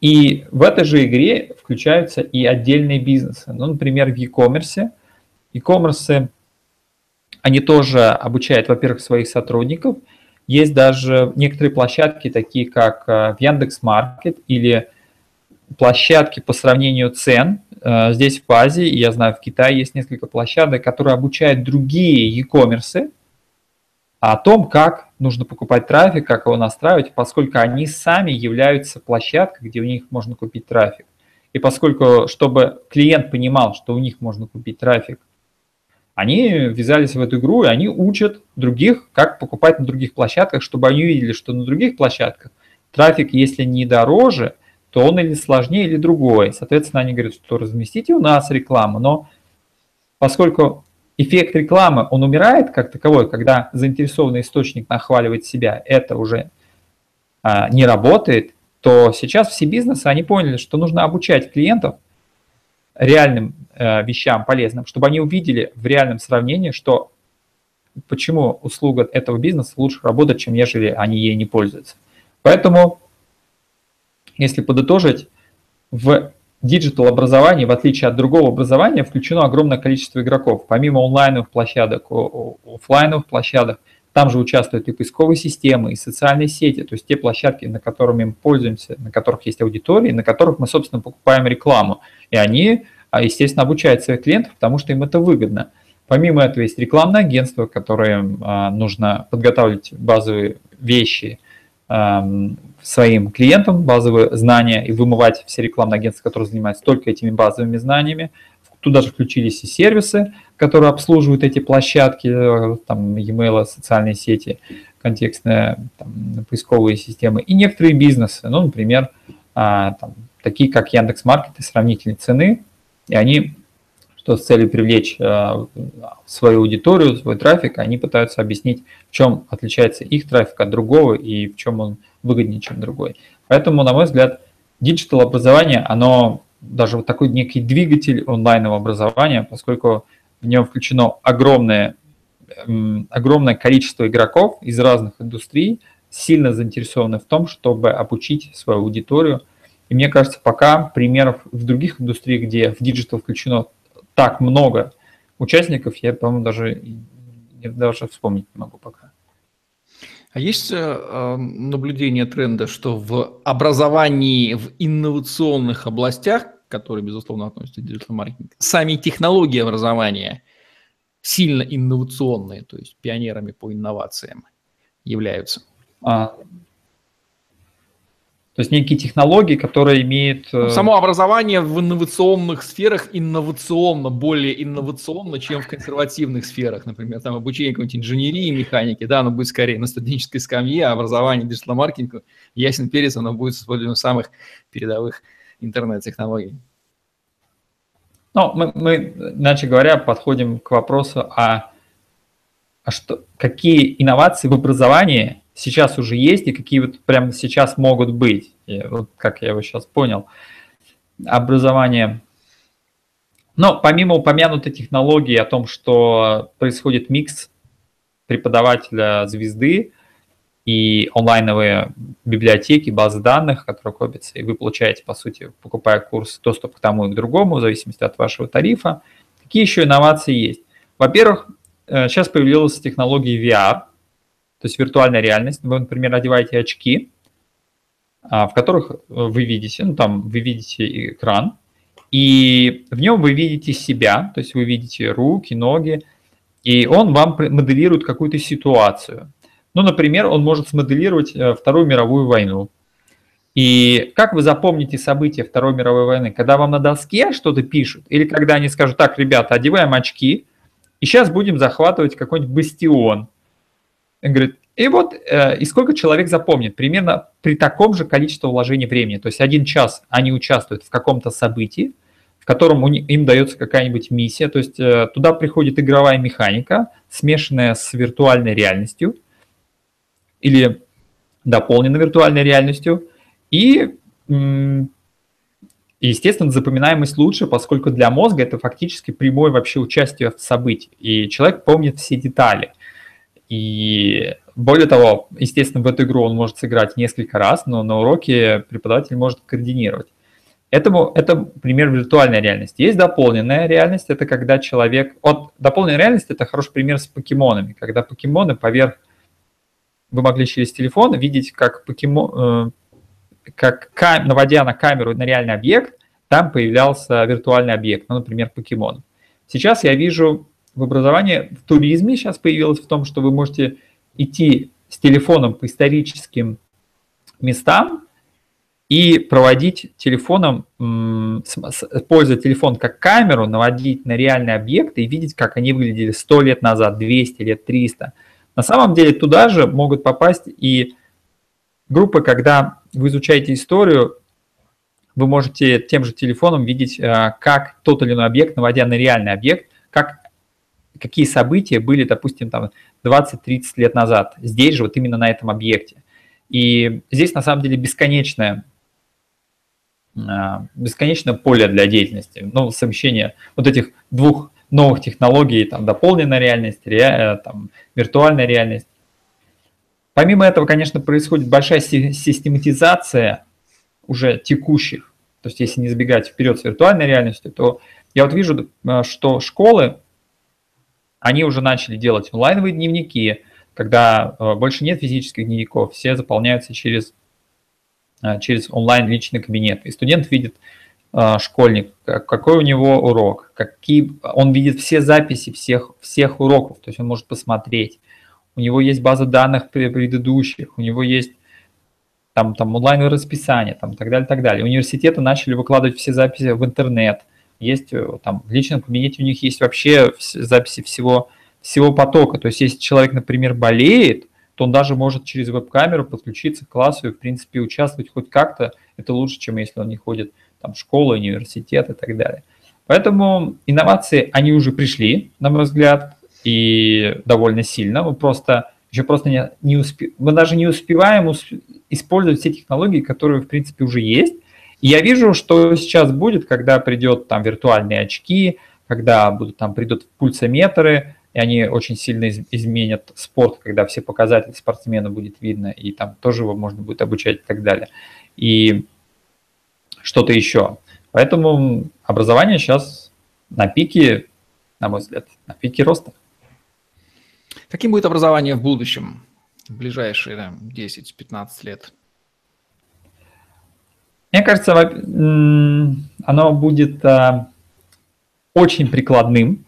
И в этой же игре включаются и отдельные бизнесы. Ну, например, в e-commerce. E-commerce, они тоже обучают, во-первых, своих сотрудников – есть даже некоторые площадки, такие как э, в Яндекс.Маркет или площадки по сравнению цен. Э, здесь в Азии, я знаю, в Китае есть несколько площадок, которые обучают другие e-commerce о том, как нужно покупать трафик, как его настраивать, поскольку они сами являются площадкой, где у них можно купить трафик. И поскольку, чтобы клиент понимал, что у них можно купить трафик, они ввязались в эту игру, и они учат других, как покупать на других площадках, чтобы они увидели, что на других площадках трафик, если не дороже, то он или сложнее, или другой. Соответственно, они говорят, что разместите у нас рекламу, но поскольку эффект рекламы, он умирает как таковой, когда заинтересованный источник нахваливает себя, это уже а, не работает, то сейчас все бизнесы, они поняли, что нужно обучать клиентов реальным э, вещам полезным, чтобы они увидели в реальном сравнении, что почему услуга этого бизнеса лучше работает, чем ежели они ей не пользуются. Поэтому если подытожить, в digital образовании, в отличие от другого образования, включено огромное количество игроков. Помимо онлайновых площадок, офлайновых площадок, там же участвуют и поисковые системы, и социальные сети, то есть те площадки, на которыми мы пользуемся, на которых есть аудитория, на которых мы, собственно, покупаем рекламу. И они, а, естественно, обучают своих клиентов, потому что им это выгодно. Помимо этого есть рекламное агентство, которое а, нужно подготавливать базовые вещи своим клиентам, базовые знания и вымывать все рекламные агентства, которые занимаются только этими базовыми знаниями. Туда же включились и сервисы, которые обслуживают эти площадки, э, там, e-mail, социальные сети, контекстные там, поисковые системы, и некоторые бизнесы, ну, например, а, там, такие как Яндекс.Маркет и сравнительные цены, и они что с целью привлечь э, свою аудиторию, свой трафик, они пытаются объяснить, в чем отличается их трафик от другого и в чем он выгоднее, чем другой. Поэтому, на мой взгляд, digital образование, оно даже вот такой некий двигатель онлайнового образования, поскольку в нем включено огромное, огромное количество игроков из разных индустрий, сильно заинтересованы в том, чтобы обучить свою аудиторию. И мне кажется, пока примеров в других индустриях, где в digital включено так много участников, я, по-моему, даже, даже вспомнить не могу пока. А есть э, наблюдение тренда, что в образовании в инновационных областях, которые, безусловно, относятся к digital-маркетингу, сами технологии образования сильно инновационные, то есть пионерами по инновациям являются? А, то есть некие технологии, которые имеют... Э, само образование в инновационных сферах инновационно, более инновационно, чем в консервативных сферах. Например, там обучение какой-нибудь инженерии, механики, да, оно будет скорее на студенческой скамье, а образование диджитал-маркетинга, ясен перец, оно будет с использованием самых передовых интернет-технологий. Ну, мы, мы, иначе говоря, подходим к вопросу, а, а что, какие инновации в образовании сейчас уже есть и какие вот прямо сейчас могут быть. И вот как я его сейчас понял. Образование. Но помимо упомянутой технологии о том, что происходит микс преподавателя звезды и онлайновые библиотеки, базы данных, которые копятся, и вы получаете, по сути, покупая курс, доступ к тому и к другому, в зависимости от вашего тарифа. Какие еще инновации есть? Во-первых, э, сейчас появилась технология VR – то есть виртуальная реальность. Вы, например, одеваете очки, а, в которых вы видите, ну там вы видите экран, и в нем вы видите себя, то есть вы видите руки, ноги, и он вам моделирует какую-то ситуацию. Ну, например, он может смоделировать э, Вторую мировую войну. И как вы запомните события Второй мировой войны? Когда вам на доске что-то пишут, или когда они скажут, так, ребята, одеваем очки, и сейчас будем захватывать какой-нибудь бастион, он говорит, и вот, э, и сколько человек запомнит? Примерно при таком же количестве вложения времени. То есть один час они участвуют в каком-то событии, в котором им дается какая-нибудь миссия. То есть э, туда приходит игровая механика, смешанная с виртуальной реальностью или дополненной виртуальной реальностью. И, естественно, запоминаемость лучше, поскольку для мозга это фактически прямое вообще участие в событии. И человек помнит все детали – и более того, естественно, в эту игру он может сыграть несколько раз, но на уроке преподаватель может координировать. Этому, это пример виртуальной реальности. Есть дополненная реальность, это когда человек... Вот дополненная реальность – это хороший пример с покемонами, когда покемоны поверх... Вы могли через телефон видеть, как покемон... Э, как наводя на камеру на реальный объект, там появлялся виртуальный объект, ну, например, покемон. Сейчас я вижу в образовании, в туризме сейчас появилось в том, что вы можете идти с телефоном по историческим местам и проводить телефоном, используя телефон как камеру, наводить на реальные объекты и видеть, как они выглядели 100 лет назад, 200 лет, 300. На самом деле туда же могут попасть и группы, когда вы изучаете историю, вы можете тем же телефоном видеть, э, как тот или иной объект, наводя на реальный объект, как какие события были, допустим, там 20-30 лет назад, здесь же, вот именно на этом объекте. И здесь на самом деле бесконечное, а, бесконечное поле для деятельности, ну, совмещение вот этих двух новых технологий, там, дополненная реальность, ре, там, виртуальная реальность. Помимо этого, конечно, происходит большая систематизация уже текущих, то есть если не сбегать вперед с виртуальной реальностью, то я вот вижу, э, что школы, они уже начали делать онлайновые дневники, когда э, больше нет физических дневников, все заполняются через, э, через онлайн личный кабинет. И студент видит, школьник, какой у него урок, какие, он видит все записи всех, всех уроков, то есть он может посмотреть. У него есть база данных предыдущих, у него есть там, там онлайн расписание, там, так далее, так далее. Университеты начали выкладывать все записи в интернет. Есть э, там в личном кабинете у них есть вообще записи всего, всего потока. То есть, если человек, например, болеет, то он даже может через веб-камеру подключиться к классу и, в принципе, участвовать хоть как-то. Это лучше, чем если он не ходит там, в школу, университет и так далее. Поэтому инновации, они уже пришли, на мой взгляд, и довольно сильно. Мы просто еще просто не, не успе... мы даже не успеваем усп... использовать все технологии, которые, в принципе, уже есть. Я вижу, что сейчас будет, когда придет там виртуальные очки, когда будут там придут пульсометры, и они очень сильно из, изменят спорт, когда все показатели спортсмена будет видно, и там тоже его можно будет обучать и так далее. И что-то еще. Поэтому образование сейчас на пике, на мой взгляд, на пике роста. Каким будет образование в будущем, в ближайшие да, 10-15 лет? Мне кажется, оно будет а, очень прикладным.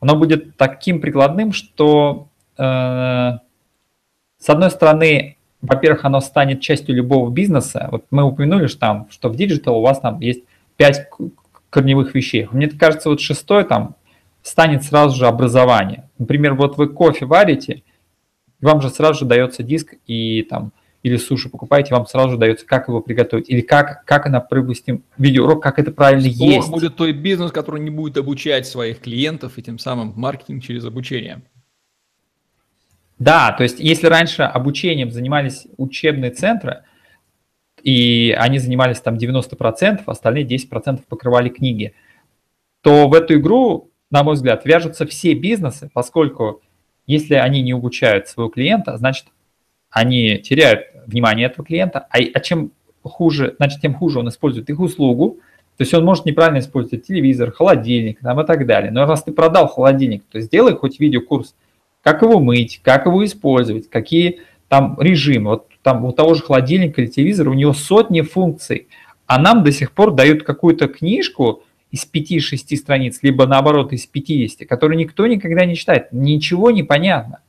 Оно будет таким прикладным, что э, с одной стороны, во-первых, оно станет частью любого бизнеса. Вот мы упомянули, что там, что в digital у вас там есть пять корневых вещей. Мне кажется, вот шестой там станет сразу же образование. Например, вот вы кофе варите, вам же сразу же дается диск и там или суши покупаете, вам сразу же дается, как его приготовить, или как, как она, допустим, видеоурок, как это правильно Что есть. будет той бизнес, который не будет обучать своих клиентов и тем самым маркетинг через обучение. Да, то есть если раньше обучением занимались учебные центры, и они занимались там 90%, остальные 10% покрывали книги, то в эту игру на мой взгляд, вяжутся все бизнесы, поскольку если они не обучают своего клиента, значит, они теряют внимание этого клиента, а, а чем хуже, значит, тем хуже он использует их услугу, то есть он может неправильно использовать телевизор, холодильник там, и так далее. Но раз ты продал холодильник, то сделай хоть видеокурс, как его мыть, как его использовать, какие там режимы. Вот там у того же холодильника или телевизора у него сотни функций, а нам до сих пор дают какую-то книжку, из 5-6 страниц, либо наоборот из 50, которые никто никогда не читает. Ничего не понятно.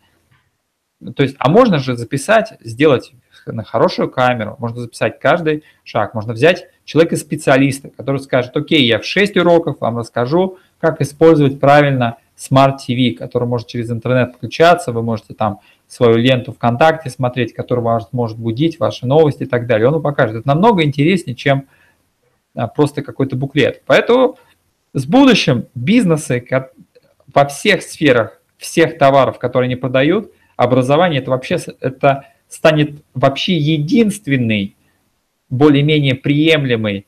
То есть, а можно же записать, сделать на хорошую камеру, можно записать каждый шаг, можно взять человека-специалиста, который скажет, окей, я в 6 уроков вам расскажу, как использовать правильно Smart TV, который может через интернет включаться, вы можете там свою ленту ВКонтакте смотреть, которая вас может будить, ваши новости и так далее. Он вам покажет. Это намного интереснее, чем а, просто какой-то буклет. Поэтому с будущим бизнесы во всех сферах, всех товаров, которые они продают, образование это вообще это станет вообще единственный более-менее приемлемый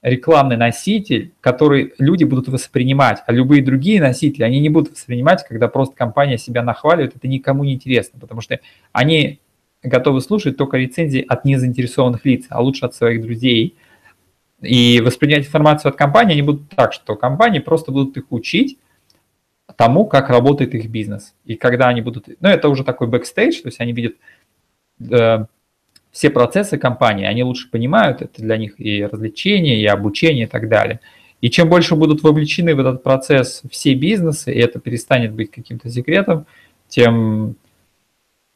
рекламный носитель, который люди будут воспринимать, а любые другие носители они не будут воспринимать, когда просто компания себя нахваливает, это никому не интересно, потому что они готовы слушать только рецензии от незаинтересованных лиц, а лучше от своих друзей, и воспринять информацию от компании они будут так, что компании просто будут их учить тому, как работает их бизнес. И когда они будут... Ну, это уже такой бэкстейдж, то есть они видят все процессы компании, они лучше понимают, это для них и развлечение, и обучение и так далее. И чем больше будут вовлечены в этот процесс все бизнесы, и это перестанет быть каким-то секретом, тем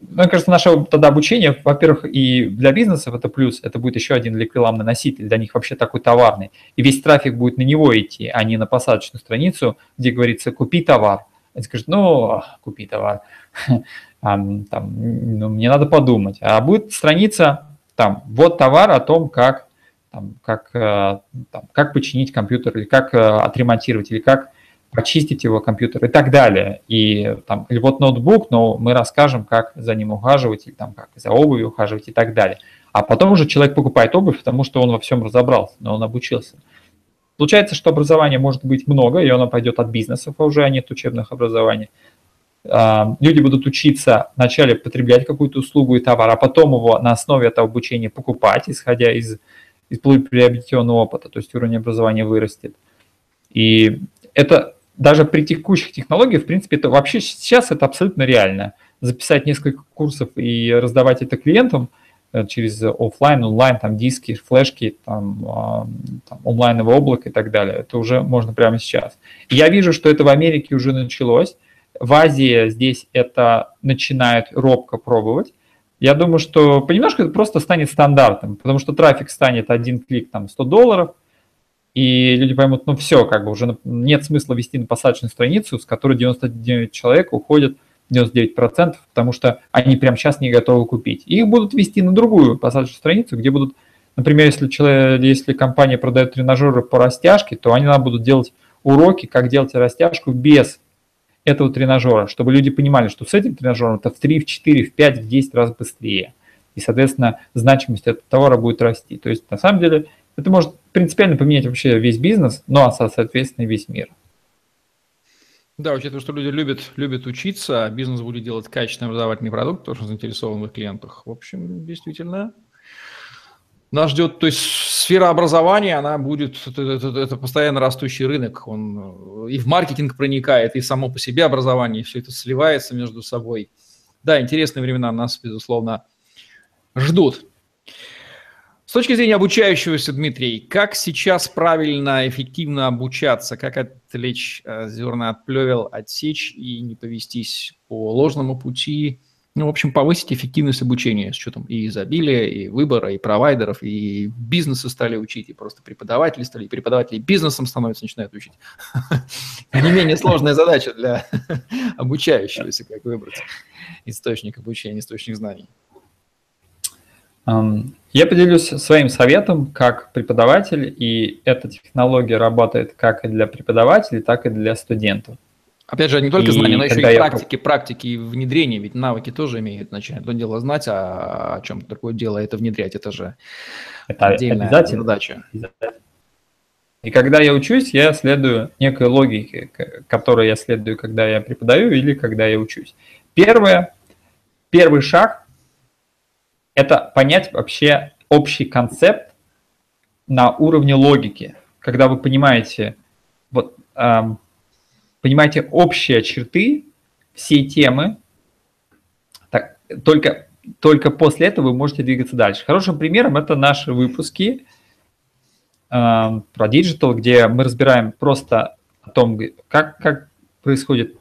мне кажется, наше тогда обучение, во-первых, и для бизнесов это плюс, это будет еще один рекламный носитель, для них вообще такой товарный. И весь трафик будет на него идти, а не на посадочную страницу, где говорится «купи товар». Они скажут, ну, купи товар, [laughs] там, ну, мне надо подумать. А будет страница, там, вот товар о том, как, там, как, э, там, как починить компьютер, или как э, отремонтировать, или как почистить его компьютер и так далее. И там, или вот ноутбук, но мы расскажем, как за ним ухаживать, или там, как за обувью ухаживать и так далее. А потом уже человек покупает обувь, потому что он во всем разобрался, но он обучился. Получается, что образования может быть много, и оно пойдет от бизнесов, а уже а нет учебных образований. А, люди будут учиться вначале потреблять какую-то услугу и товар, а потом его на основе этого обучения покупать, исходя из из приобретенного опыта, то есть уровень образования вырастет. И это даже при текущих технологиях, в принципе, это вообще сейчас это абсолютно реально. Записать несколько курсов и раздавать это клиентам э, через офлайн, онлайн, там диски, флешки, там, а, там онлайновое облако и так далее. Это уже можно прямо сейчас. Я вижу, что это в Америке уже началось. В Азии здесь это начинают робко пробовать. Я думаю, что понемножку это просто станет стандартом, потому что трафик станет один клик там 100 долларов, и люди поймут, ну все, как бы уже нет смысла вести на посадочную страницу, с которой 99 человек уходят 99%, потому что они прямо сейчас не готовы купить. их будут вести на другую посадочную страницу, где будут, например, если, человек, если компания продает тренажеры по растяжке, то они нам будут делать уроки, как делать растяжку без этого тренажера, чтобы люди понимали, что с этим тренажером это в 3, в 4, в 5, в 10 раз быстрее. И, соответственно, значимость этого товара будет расти. То есть, на самом деле, это может принципиально поменять вообще весь бизнес, ну, соответственно, весь мир. Да, учитывая, что люди любят, любят учиться, а бизнес будет делать качественный образовательный продукт, тоже заинтересован в их клиентах. В общем, действительно, нас ждет, то есть сфера образования, она будет, это, это, это постоянно растущий рынок, он и в маркетинг проникает, и само по себе образование, все это сливается между собой. Да, интересные времена нас, безусловно, ждут. С точки зрения обучающегося, Дмитрий, как сейчас правильно, эффективно обучаться? Как отвлечь э, зерна от плевел, отсечь и не повестись по ложному пути? Ну, в общем, повысить эффективность обучения с учетом и изобилия, и выбора, и провайдеров, и бизнесы стали учить, и просто преподаватели стали, и преподаватели бизнесом становятся, начинают учить. [laughs] Не менее сложная задача для [laughs] обучающегося, как выбрать источник обучения, источник знаний. Я поделюсь своим советом как преподаватель, и эта технология работает как и для преподавателей, так и для студентов. Опять же, не только и знания, но еще и практики, я... практики и внедрения, ведь навыки тоже имеют значение. Одно дело знать, а о чем другое дело это внедрять, это же это отдельная задача. И когда я учусь, я следую некой логике, которой я следую, когда я преподаю или когда я учусь. Первое, первый шаг это понять вообще общий концепт на уровне логики, когда вы понимаете, вот, эм, понимаете общие черты всей темы, так, только, только после этого вы можете двигаться дальше. Хорошим примером это наши выпуски э, про digital, где мы разбираем просто о том, как, как происходит,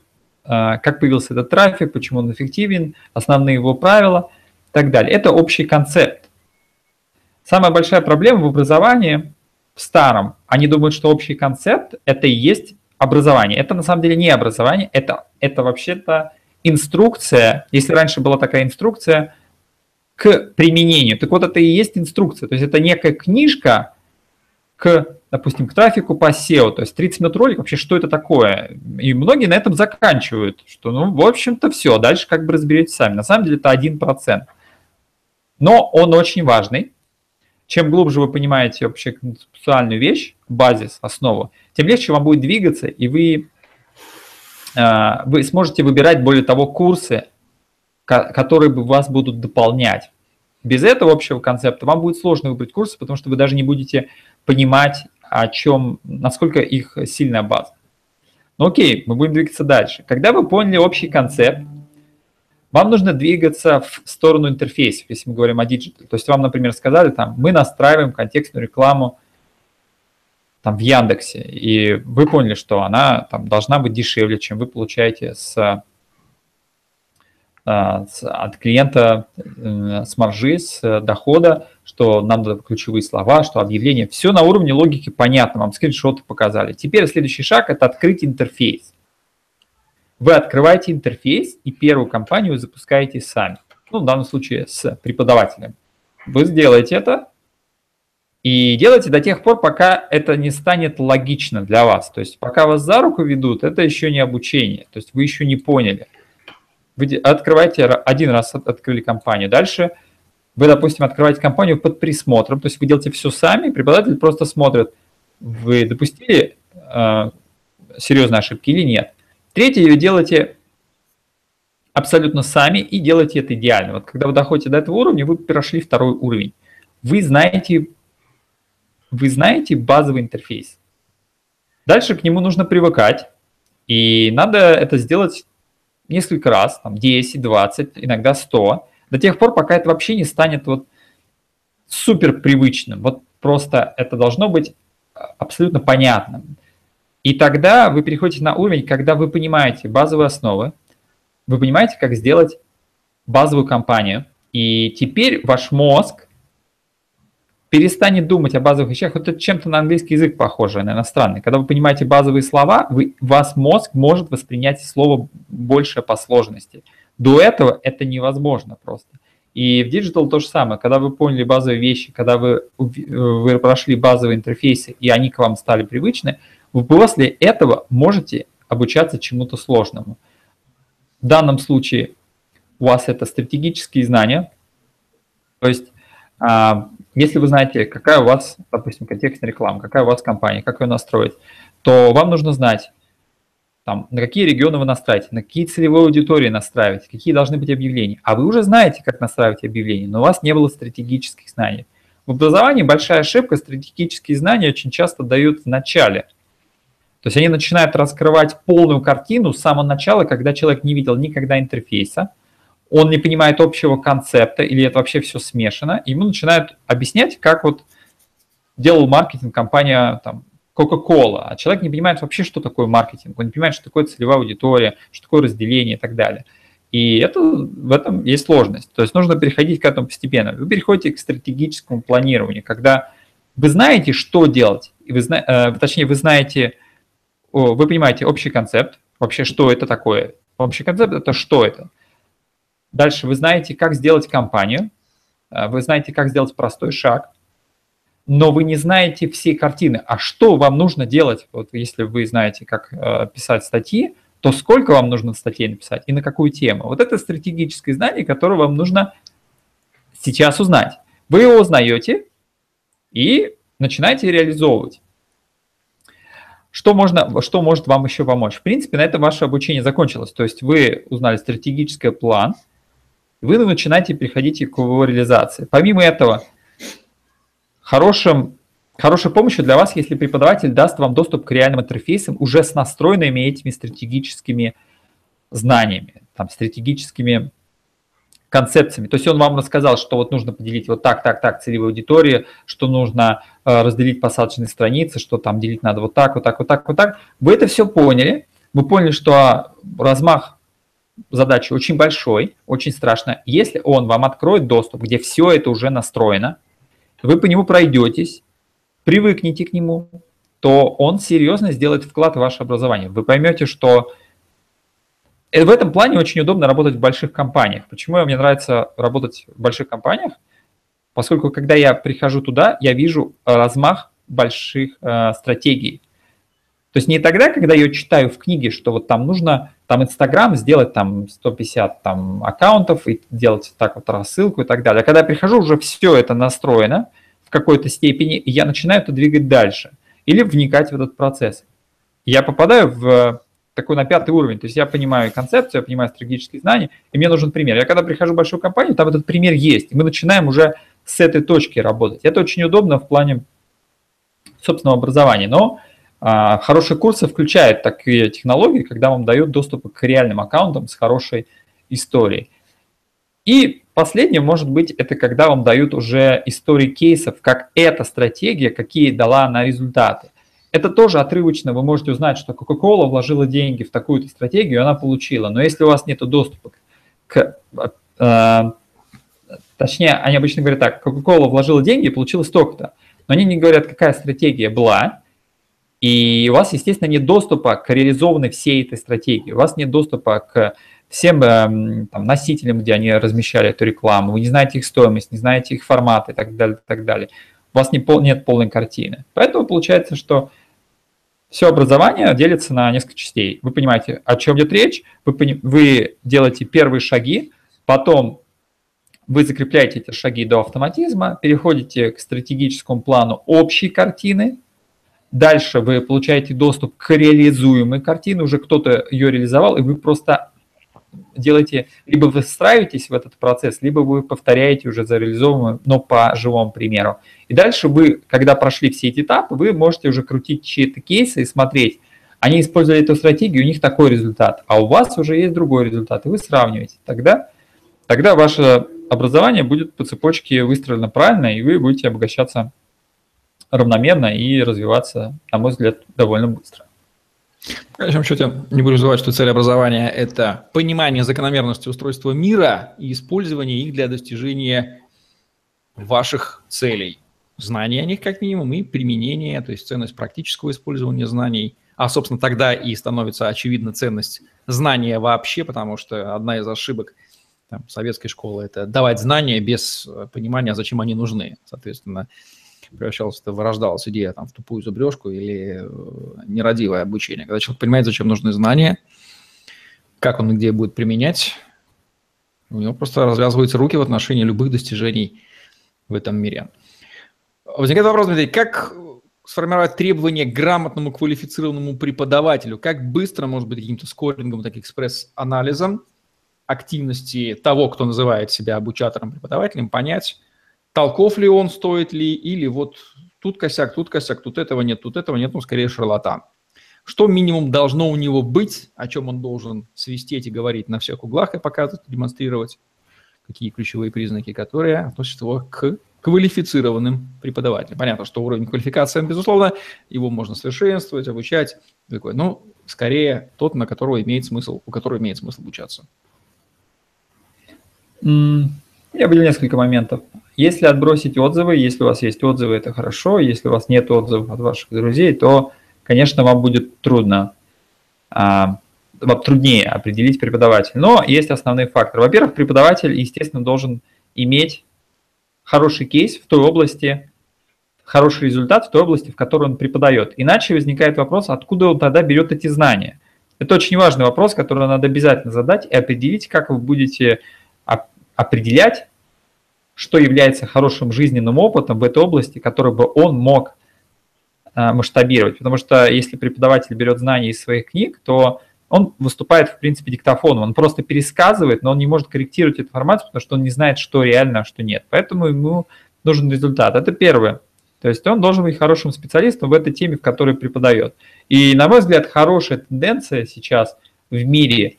э, как появился этот трафик, почему он эффективен, основные его правила – и так далее. Это общий концепт. Самая большая проблема в образовании в старом, они думают, что общий концепт – это и есть образование. Это на самом деле не образование, это, это вообще-то инструкция. Если раньше была такая инструкция к применению, так вот это и есть инструкция. То есть это некая книжка к, допустим, к трафику по SEO. То есть 30 минут ролик, вообще что это такое? И многие на этом заканчивают, что ну, в общем-то, все, дальше как бы разберетесь сами. На самом деле это 1% но он очень важный. Чем глубже вы понимаете вообще концептуальную вещь, базис, основу, тем легче вам будет двигаться, и вы, э, вы сможете выбирать, более того, курсы, которые бы вас будут дополнять. Без этого общего концепта вам будет сложно выбрать курсы, потому что вы даже не будете понимать, о чем, насколько их сильная база. Ну окей, мы будем двигаться дальше. Когда вы поняли общий концепт, вам нужно двигаться в сторону интерфейсов, если мы говорим о диджитале. То есть вам, например, сказали, там, мы настраиваем контекстную рекламу там, в Яндексе, и вы поняли, что она там, должна быть дешевле, чем вы получаете с, а, с, от клиента э, с маржи, с дохода, что нам надо ключевые слова, что объявление. Все на уровне логики понятно, вам скриншоты показали. Теперь следующий шаг – это открыть интерфейс. Вы открываете интерфейс и первую компанию запускаете сами. Ну, в данном случае с преподавателем. Вы сделаете это и делайте до тех пор, пока это не станет логично для вас. То есть пока вас за руку ведут, это еще не обучение. То есть вы еще не поняли. Вы открываете, один раз открыли компанию. Дальше вы, допустим, открываете компанию под присмотром. То есть вы делаете все сами, преподаватель просто смотрит, вы допустили э, серьезные ошибки или нет. Третье, вы делаете абсолютно сами и делаете это идеально. Вот когда вы доходите до этого уровня, вы прошли второй уровень. Вы знаете вы знаете базовый интерфейс. Дальше к нему нужно привыкать, и надо это сделать несколько раз, там 10, 20, иногда 100, до тех пор, пока это вообще не станет вот супер привычным. Вот просто это должно быть абсолютно понятным. И тогда вы переходите на уровень, когда вы понимаете базовые основы, вы понимаете, как сделать базовую компанию, и теперь ваш мозг перестанет думать о базовых вещах. Вот это чем-то на английский язык похоже, на иностранный. Когда вы понимаете базовые слова, вы, вас мозг может воспринять слово больше по сложности. До этого это невозможно просто. И в digital то же самое. Когда вы поняли базовые вещи, когда вы, вы прошли базовые интерфейсы, и они к вам стали привычны, вы после этого можете обучаться чему-то сложному. В данном случае у вас это стратегические знания, то есть а, если вы знаете, какая у вас, допустим, контекстная реклама, какая у вас компания, как ее настроить, то вам нужно знать, там, на какие регионы вы настраиваете, на какие целевые аудитории настраиваете, какие должны быть объявления. А вы уже знаете, как настраивать объявления, но у вас не было стратегических знаний. В образовании большая ошибка, стратегические знания очень часто дают в начале. То есть они начинают раскрывать полную картину с самого начала, когда человек не видел никогда интерфейса, он не понимает общего концепта, или это вообще все смешано, ему начинают объяснять, как вот делал маркетинг компания там, Coca-Cola, а человек не понимает вообще, что такое маркетинг, он не понимает, что такое целевая аудитория, что такое разделение и так далее. И это, в этом есть сложность. То есть нужно переходить к этому постепенно. Вы переходите к стратегическому планированию, когда вы знаете, что делать, и вы, э, точнее, вы знаете, вы понимаете общий концепт, вообще, что это такое. Общий концепт – это что это. Дальше вы знаете, как сделать кампанию, э, вы знаете, как сделать простой шаг, но вы не знаете всей картины. А что вам нужно делать? Вот если вы знаете, как э, писать статьи, то сколько вам нужно статей написать и на какую тему? Вот это стратегическое знание, которое вам нужно сейчас узнать. Вы его узнаете и начинаете реализовывать. Что, можно, что может вам еще помочь? В принципе, на этом ваше обучение закончилось. То есть вы узнали стратегический план – вы начинаете переходить к его реализации. Помимо этого, хорошим, хорошей помощью для вас, если преподаватель даст вам доступ к реальным интерфейсам уже с настроенными этими стратегическими знаниями, там, стратегическими концепциями. То есть он вам рассказал, что вот нужно поделить вот так, так, так целевой аудитории, что нужно э, разделить посадочные страницы, что там делить надо вот так, вот так, вот так, вот так. Вы это все поняли, вы поняли, что размах задача очень большой, очень страшно. Если он вам откроет доступ, где все это уже настроено, вы по нему пройдетесь, привыкнете к нему, то он серьезно сделает вклад в ваше образование. Вы поймете, что э, в этом плане очень удобно работать в больших компаниях. Почему мне нравится работать в больших компаниях? Поскольку когда я прихожу туда, я вижу размах больших э, стратегий. То есть не тогда, когда я читаю в книге, что вот там нужно там Инстаграм сделать там 150 там аккаунтов и делать так вот рассылку и так далее. А когда я прихожу, уже все это настроено в какой-то степени, и я начинаю это двигать дальше или вникать в этот процесс. Я попадаю в такой на пятый уровень, то есть я понимаю концепцию, я понимаю стратегические знания, и мне нужен пример. Я когда прихожу в большую компанию, там этот пример есть, и мы начинаем уже с этой точки работать. Это очень удобно в плане собственного образования, но а, хорошие курсы включают такие технологии, когда вам дают доступ к реальным аккаунтам с хорошей историей. И последнее, может быть, это когда вам дают уже истории кейсов, как эта стратегия, какие дала она результаты. Это тоже отрывочно, вы можете узнать, что Coca-Cola вложила деньги в такую-то стратегию, она получила. Но если у вас нет доступа к... Э, точнее, они обычно говорят так, Coca-Cola вложила деньги и получила столько-то. Но они не говорят, какая стратегия была, и у вас, естественно, нет доступа к реализованной всей этой стратегии. У вас нет доступа к всем эм, там, носителям, где они размещали эту рекламу. Вы не знаете их стоимость, не знаете их формат и так далее, и так далее. У вас не пол, нет полной картины. Поэтому получается, что все образование делится на несколько частей. Вы понимаете, о чем идет речь, вы, вы делаете первые шаги, потом вы закрепляете эти шаги до автоматизма, переходите к стратегическому плану общей картины, Дальше вы получаете доступ к реализуемой картине, уже кто-то ее реализовал, и вы просто делаете, либо вы встраиваетесь в этот процесс, либо вы повторяете уже за реализованным, но по живому примеру. И дальше вы, когда прошли все эти этапы, вы можете уже крутить чьи-то кейсы и смотреть, они использовали эту стратегию, у них такой результат, а у вас уже есть другой результат, и вы сравниваете. Тогда, тогда ваше образование будет по цепочке выстроено правильно, и вы будете обогащаться равномерно и развиваться, на мой взгляд, довольно быстро. В конечном счете, не буду забывать, что цель образования – это понимание закономерности устройства мира и использование их для достижения ваших целей. Знание о них, как минимум, и применение, то есть ценность практического использования знаний. А, собственно, тогда и становится очевидна ценность знания вообще, потому что одна из ошибок там, советской школы – это давать знания без понимания, зачем они нужны. Соответственно, превращалась, это вырождалась идея там, в тупую зубрежку или э, нерадивое обучение. Когда человек понимает, зачем нужны знания, как он где будет применять, у него просто развязываются руки в отношении любых достижений в этом мире. Возникает вопрос, Дмитрий, как сформировать требования к грамотному, квалифицированному преподавателю? Как быстро, может быть, каким-то скорингом, так экспресс-анализом активности того, кто называет себя обучатором, преподавателем, понять, толков ли он, стоит ли, или вот тут косяк, тут косяк, тут этого нет, тут этого нет, ну, скорее шарлатан. Что минимум должно у него быть, о чем он должен свистеть и говорить на всех углах и показывать, демонстрировать, какие ключевые признаки, которые относятся его к квалифицированным преподавателям. Понятно, что уровень квалификации, безусловно, его можно совершенствовать, обучать, такой, но скорее тот, на которого имеет смысл, у которого имеет смысл обучаться. Я выделил несколько моментов. Если отбросить отзывы, если у вас есть отзывы, это хорошо. Если у вас нет отзывов от ваших друзей, то, конечно, вам будет трудно, а, вам труднее определить преподавателя. Но есть основные факторы. Во-первых, преподаватель, естественно, должен иметь хороший кейс в той области, хороший результат в той области, в которой он преподает. Иначе возникает вопрос, откуда он тогда берет эти знания. Это очень важный вопрос, который надо обязательно задать и определить, как вы будете определять, что является хорошим жизненным опытом в этой области, который бы он мог э, масштабировать. Потому что если преподаватель берет знания из своих книг, то он выступает, в принципе, диктофоном. Он просто пересказывает, но он не может корректировать эту информацию, потому что он не знает, что реально, а что нет. Поэтому ему нужен результат. Это первое. То есть он должен быть хорошим специалистом в этой теме, в которой преподает. И, на мой взгляд, хорошая тенденция сейчас в мире –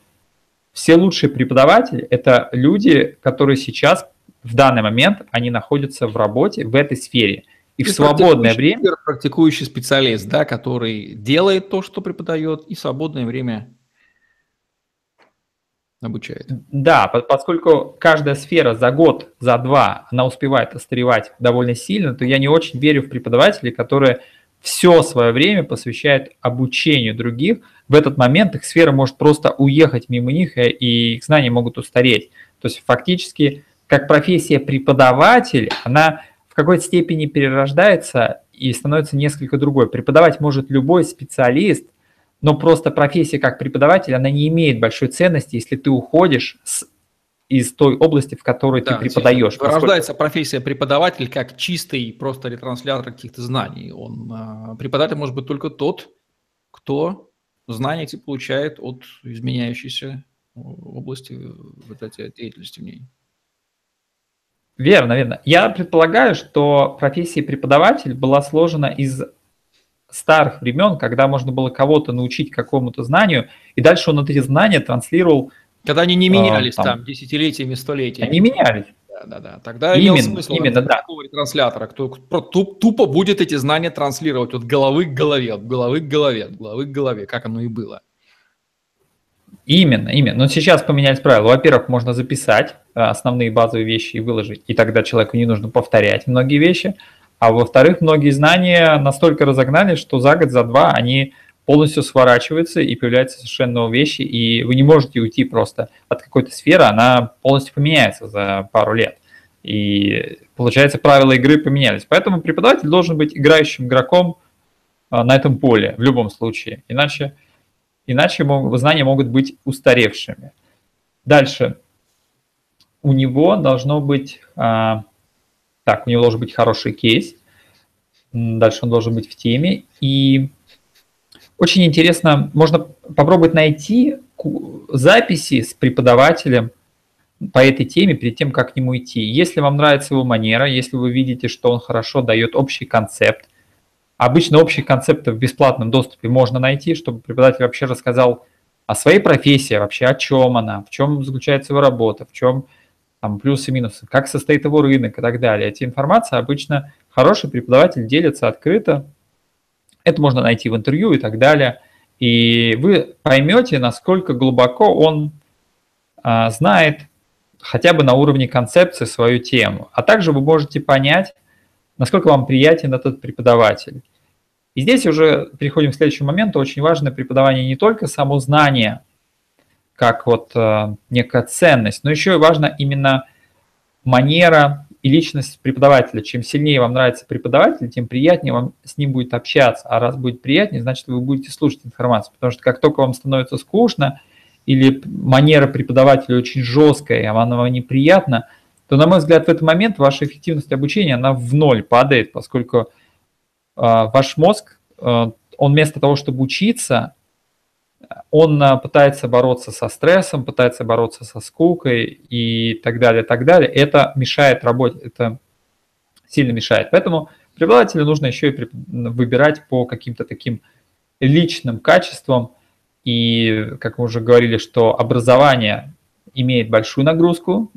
все лучшие преподаватели – это люди, которые сейчас, в данный момент, они находятся в работе в этой сфере. И, и в свободное время... Практикующий специалист, да, который делает то, что преподает, и в свободное время обучает. Да, поскольку каждая сфера за год, за два, она успевает остаревать довольно сильно, то я не очень верю в преподавателей, которые все свое время посвящают обучению других, в этот момент их сфера может просто уехать мимо них, э, и их знания могут устареть. То есть фактически, как профессия преподаватель, она в какой-то степени перерождается и становится несколько другой. Преподавать может любой специалист, но просто профессия как преподаватель, она не имеет большой ценности, если ты уходишь с из той области, в которой да, ты преподаешь. Рождается профессия преподаватель как чистый просто ретранслятор каких-то знаний. Он, а, преподаватель может быть только тот, кто знания эти получает от изменяющейся области вот этой деятельности в ней. Верно, верно. Я предполагаю, что профессия преподаватель была сложена из старых времен, когда можно было кого-то научить какому-то знанию, и дальше он эти знания транслировал когда они не а, менялись там, там десятилетиями, столетиями. Они менялись. Да, да, да. Тогда именно, имел смысл именно, да. такого ретранслятора, кто туп, тупо будет эти знания транслировать от головы к голове, от головы к голове, от головы к голове, как оно и было. Именно, именно. Но сейчас поменялись правила. Во-первых, можно записать э, основные базовые вещи и выложить, и тогда человеку не нужно повторять многие вещи. А во-вторых, многие знания настолько разогнали, что за год, за два они полностью сворачивается и появляются совершенно новые вещи, и вы не можете уйти просто от какой-то сферы, она полностью поменяется за пару лет. И получается, правила игры поменялись. Поэтому преподаватель должен быть играющим игроком а, на этом поле в любом случае. Иначе, иначе знания могут быть устаревшими. Дальше. У него должно быть... А, так, у него должен быть хороший кейс. Дальше он должен быть в теме. И очень интересно, можно попробовать найти записи с преподавателем по этой теме перед тем, как к нему идти. Если вам нравится его манера, если вы видите, что он хорошо дает общий концепт, обычно общий концепт в бесплатном доступе можно найти, чтобы преподаватель вообще рассказал о своей профессии, вообще о чем она, в чем заключается его работа, в чем там плюсы и минусы, как состоит его рынок и так далее. Эти информация обычно хороший преподаватель делится открыто. Это можно найти в интервью и так далее. И вы поймете, насколько глубоко он а, знает хотя бы на уровне концепции свою тему. А также вы можете понять, насколько вам приятен этот преподаватель. И здесь уже переходим к следующему моменту. Очень важно преподавание не только само знание, как вот э, некая ценность, но еще и важно именно манера и личность преподавателя. Чем сильнее вам нравится преподаватель, тем приятнее вам с ним будет общаться. А раз будет приятнее, значит, вы будете слушать информацию. Потому что как только вам становится скучно, или манера преподавателя очень жесткая, и она вам неприятна, то, на мой взгляд, в этот момент ваша эффективность обучения, она в ноль падает, поскольку э, ваш мозг, э, он вместо того, чтобы учиться, он э, пытается бороться со стрессом, пытается бороться со скукой и так далее, так далее. Это мешает работе, это сильно мешает. Поэтому преподавателю нужно еще и выбирать по каким-то таким личным качествам, и, как мы уже говорили, что образование имеет большую нагрузку,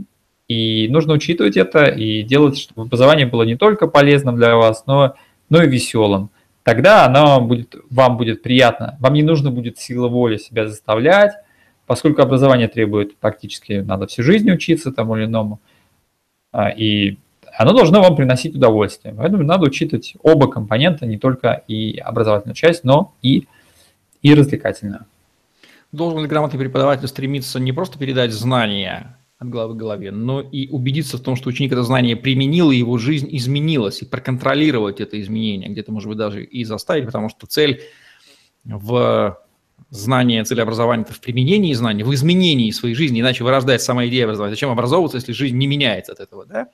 и нужно учитывать это и делать, чтобы образование было не только полезным для вас, но, но и веселым. Тогда оно будет, вам будет приятно. Вам не нужно будет сила воли себя заставлять, поскольку образование требует практически, надо всю жизнь учиться тому или иному. А, и оно должно вам приносить удовольствие. Поэтому надо учитывать оба компонента, не только и образовательную часть, но и, и развлекательную. Должен ли грамотный преподаватель стремиться не просто передать знания от головы к голове, но и убедиться в том, что ученик это знание применил, и его жизнь изменилась, и проконтролировать это изменение, где-то, может быть, даже и заставить, потому что цель в знании, цель образования – это в применении знаний, в изменении своей жизни, иначе вырождает сама идея образования. Зачем образовываться, если жизнь не меняется от этого, да?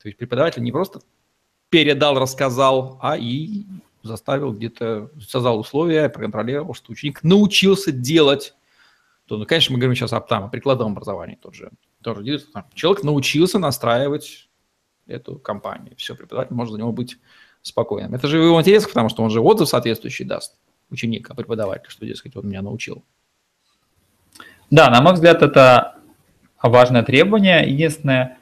То есть преподаватель не просто передал, рассказал, а и заставил где-то, создал условия, проконтролировал, что ученик научился делать то, ну, конечно, мы говорим сейчас об, там, о прикладном образовании, тот же, тоже делится, там, человек научился настраивать эту компанию, все, преподаватель может за него быть спокойным. Это же в его интересах, потому что он же отзыв соответствующий даст ученик, а преподаватель, что, дескать, он меня научил. Да, на мой взгляд, это важное требование. Единственное,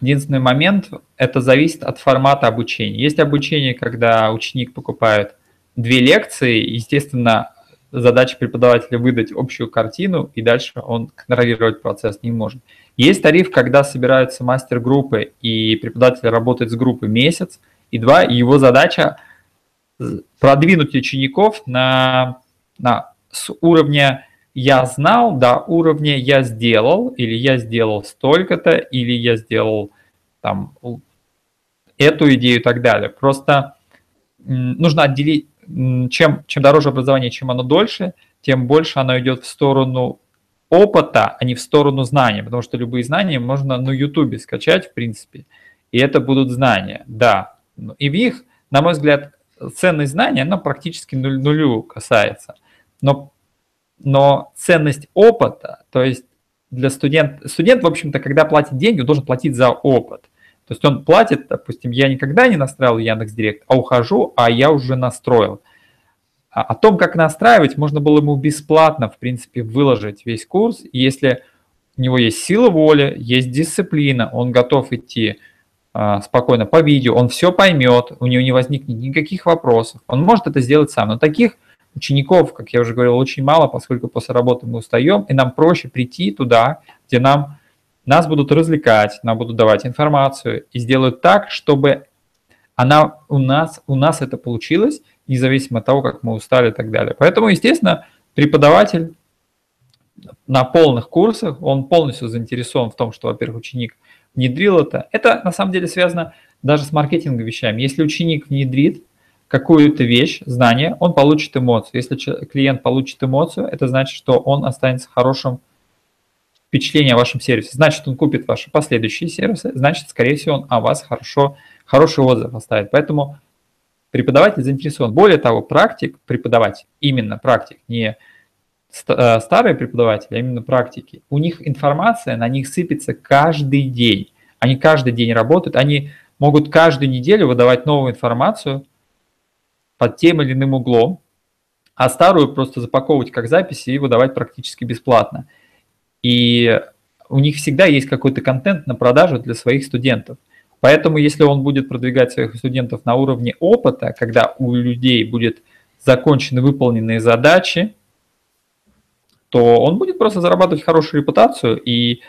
Единственный момент, это зависит от формата обучения. Есть обучение, когда ученик покупает две лекции, естественно, задача преподавателя выдать общую картину, и дальше он контролировать процесс не может. Есть тариф, когда собираются мастер-группы, и преподаватель работает с группой месяц и два, его задача продвинуть учеников на, на с уровня я знал до уровня я сделал, или я сделал столько-то, или я сделал там эту идею и так далее. Просто нужно отделить, чем, чем дороже образование, чем оно дольше, тем больше оно идет в сторону опыта, а не в сторону знания, потому что любые знания можно на YouTube скачать, в принципе, и это будут знания, да. И в них, на мой взгляд, ценность знания, она практически нулю касается. Но но ценность опыта, то есть для студента, студент, в общем-то, когда платит деньги, он должен платить за опыт. То есть он платит, допустим, я никогда не настраивал Яндекс Директ, а ухожу, а я уже настроил. А о том, как настраивать, можно было ему бесплатно, в принципе, выложить весь курс. Если у него есть сила воли, есть дисциплина, он готов идти а, спокойно по видео, он все поймет, у него не возникнет никаких вопросов, он может это сделать сам. Но таких Учеников, как я уже говорил, очень мало, поскольку после работы мы устаем, и нам проще прийти туда, где нам, нас будут развлекать, нам будут давать информацию, и сделают так, чтобы она у нас, у нас это получилось, независимо от того, как мы устали и так далее. Поэтому, естественно, преподаватель на полных курсах, он полностью заинтересован в том, что, во-первых, ученик внедрил это. Это на самом деле связано даже с маркетинговыми вещами. Если ученик внедрит какую-то вещь, знание, он получит эмоцию. Если клиент получит эмоцию, это значит, что он останется хорошим впечатлением о вашем сервисе. Значит, он купит ваши последующие сервисы, значит, скорее всего, он о вас хорошо, хороший отзыв оставит. Поэтому преподаватель заинтересован. Более того, практик, преподавать именно практик, не э, старые преподаватели, а именно практики, у них информация на них сыпется каждый день. Они каждый день работают, они могут каждую неделю выдавать новую информацию под тем или иным углом, а старую просто запаковывать как записи и выдавать практически бесплатно. И у них всегда есть какой-то контент на продажу для своих студентов. Поэтому если он будет продвигать своих студентов на уровне опыта, когда у людей будет закончены выполненные задачи, то он будет просто зарабатывать хорошую репутацию. И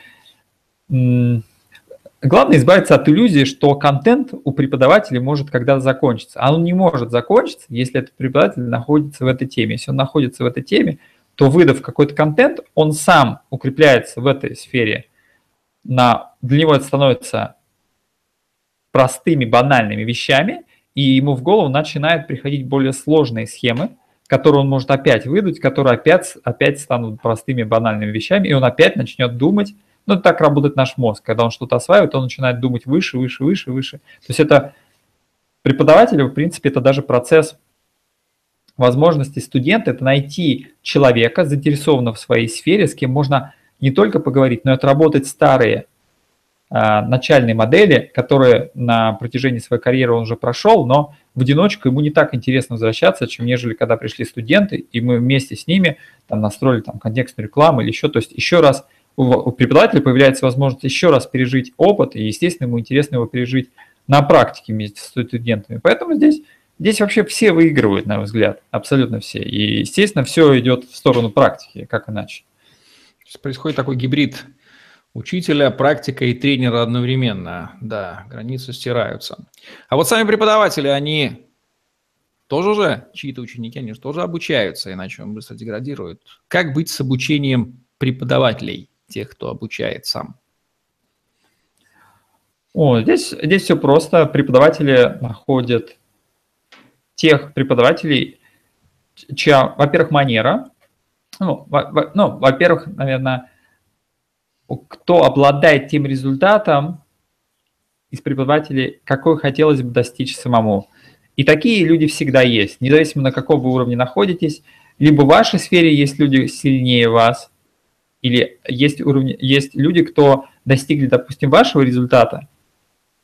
главное избавиться от иллюзии, что контент у преподавателя может когда-то закончиться. А он не может закончиться, если этот преподаватель находится в этой теме. Если он находится в этой теме, то выдав какой-то контент, он сам укрепляется в этой сфере. На, для него это становится простыми, банальными вещами, и ему в голову начинают приходить более сложные схемы, которые он может опять выдать, которые опять, опять станут простыми, банальными вещами, и он опять начнет думать, ну, так работает наш мозг, когда он что-то осваивает, он начинает думать выше, выше, выше, выше. То есть это преподавателя, в принципе, это даже процесс возможности студента, это найти человека, заинтересованного в своей сфере, с кем можно не только поговорить, но и отработать старые а, начальные модели, которые на протяжении своей карьеры он уже прошел, но в одиночку ему не так интересно возвращаться, чем нежели когда пришли студенты, и мы вместе с ними там настроили там контекстную рекламу или еще, то есть еще раз у, преподавателя появляется возможность еще раз пережить опыт, и, естественно, ему интересно его пережить на практике вместе с студентами. Поэтому здесь, здесь вообще все выигрывают, на мой взгляд, абсолютно все. И, естественно, все идет в сторону практики, как иначе. Происходит такой гибрид учителя, практика и тренера одновременно. Да, границы стираются. А вот сами преподаватели, они тоже же, чьи-то ученики, они же тоже обучаются, иначе он быстро деградирует. Как быть с обучением преподавателей, тех, кто обучает сам? О, здесь, здесь все просто. Преподаватели находят тех преподавателей, чья, во-первых, манера, ну, во, ну, во-первых, наверное, кто обладает тем результатом из преподавателей, какой хотелось бы достичь самому. И такие люди всегда есть, независимо на каком вы уровне находитесь. Либо в вашей сфере есть люди сильнее вас, или есть, уровни, есть люди, кто достигли, допустим, вашего результата,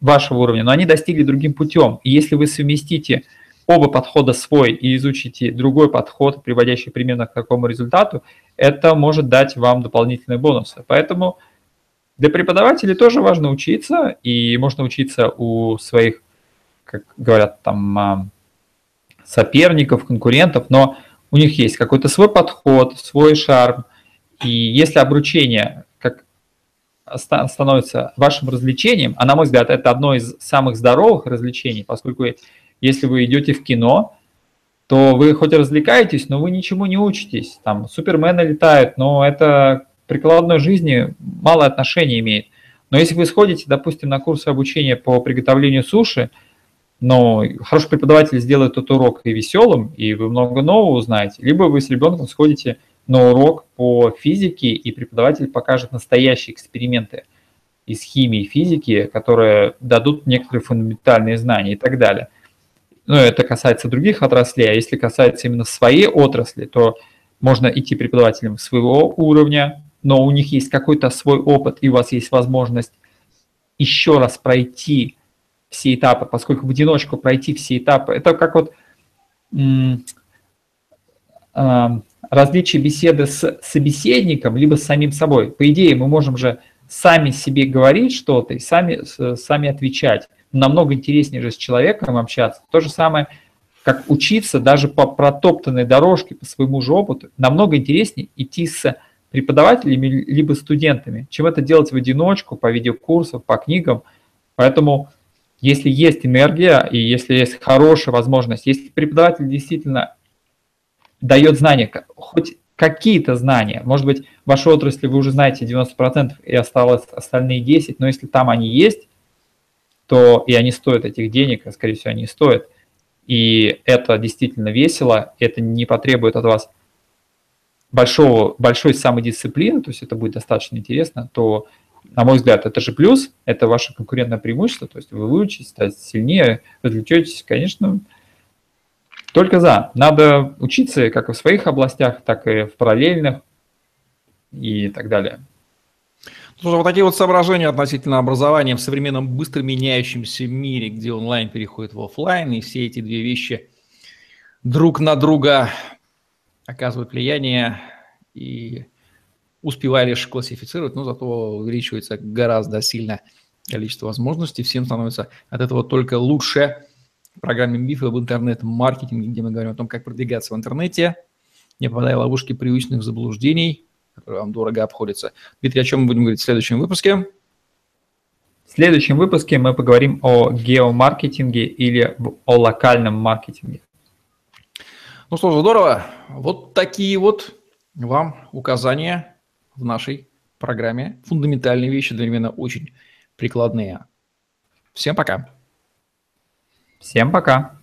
вашего уровня, но они достигли другим путем. И если вы совместите оба подхода свой и изучите другой подход, приводящий примерно к такому результату, это может дать вам дополнительные бонусы. Поэтому для преподавателей тоже важно учиться, и можно учиться у своих, как говорят, там а, соперников, конкурентов, но у них есть какой-то свой подход, свой шарм. И если обручение как становится вашим развлечением, а на мой взгляд это одно из самых здоровых развлечений, поскольку если вы идете в кино, то вы хоть развлекаетесь, но вы ничему не учитесь. Там супермены летают, но это прикладной жизни мало отношения имеет. Но если вы сходите, допустим, на курсы обучения по приготовлению суши, но хороший преподаватель сделает этот урок и веселым, и вы много нового узнаете, либо вы с ребенком сходите на урок по физике, и преподаватель покажет настоящие эксперименты из химии и физики, которые дадут некоторые фундаментальные знания и так далее ну, это касается других отраслей, а если касается именно своей отрасли, то можно идти преподавателем своего уровня, но у них есть какой-то свой опыт, и у вас есть возможность еще раз пройти все этапы, поскольку в одиночку пройти все этапы, это как вот а, различие беседы с собеседником, либо с самим собой. По идее, мы можем же сами себе говорить что-то и сами, сами отвечать намного интереснее же с человеком общаться. То же самое, как учиться даже по протоптанной дорожке, по своему же опыту, намного интереснее идти с преподавателями либо студентами, чем это делать в одиночку, по видеокурсам, по книгам. Поэтому если есть энергия и если есть хорошая возможность, если преподаватель действительно дает знания, хоть какие-то знания, может быть, в вашей отрасли вы уже знаете 90% и осталось остальные 10%, но если там они есть, то и они стоят этих денег, а скорее всего они стоят, и это действительно весело, это не потребует от вас большого, большой самодисциплины, то есть это будет достаточно интересно, то, на мой взгляд, это же плюс, это ваше конкурентное преимущество, то есть вы выучитесь, станете сильнее, развлечетесь, конечно, Только за. Надо учиться как в своих областях, так и в параллельных и так далее. Слушай, вот такие вот соображения относительно образования в современном быстро меняющемся мире, где онлайн переходит в офлайн, и все эти две вещи друг на друга оказывают влияние и успевая лишь классифицировать, но зато увеличивается гораздо сильно количество возможностей, всем становится от этого только лучше. В программе «Мифы об интернет-маркетинге», где мы говорим о том, как продвигаться в интернете, не попадая в ловушки привычных заблуждений, которые вам дорого обходятся. Дмитрий, о чем мы будем говорить в следующем выпуске? В следующем выпуске мы поговорим о геомаркетинге или о локальном маркетинге. Ну что ж, здорово. Вот такие вот вам указания в нашей программе. Фундаментальные вещи, одновременно очень прикладные. Всем пока. Всем пока.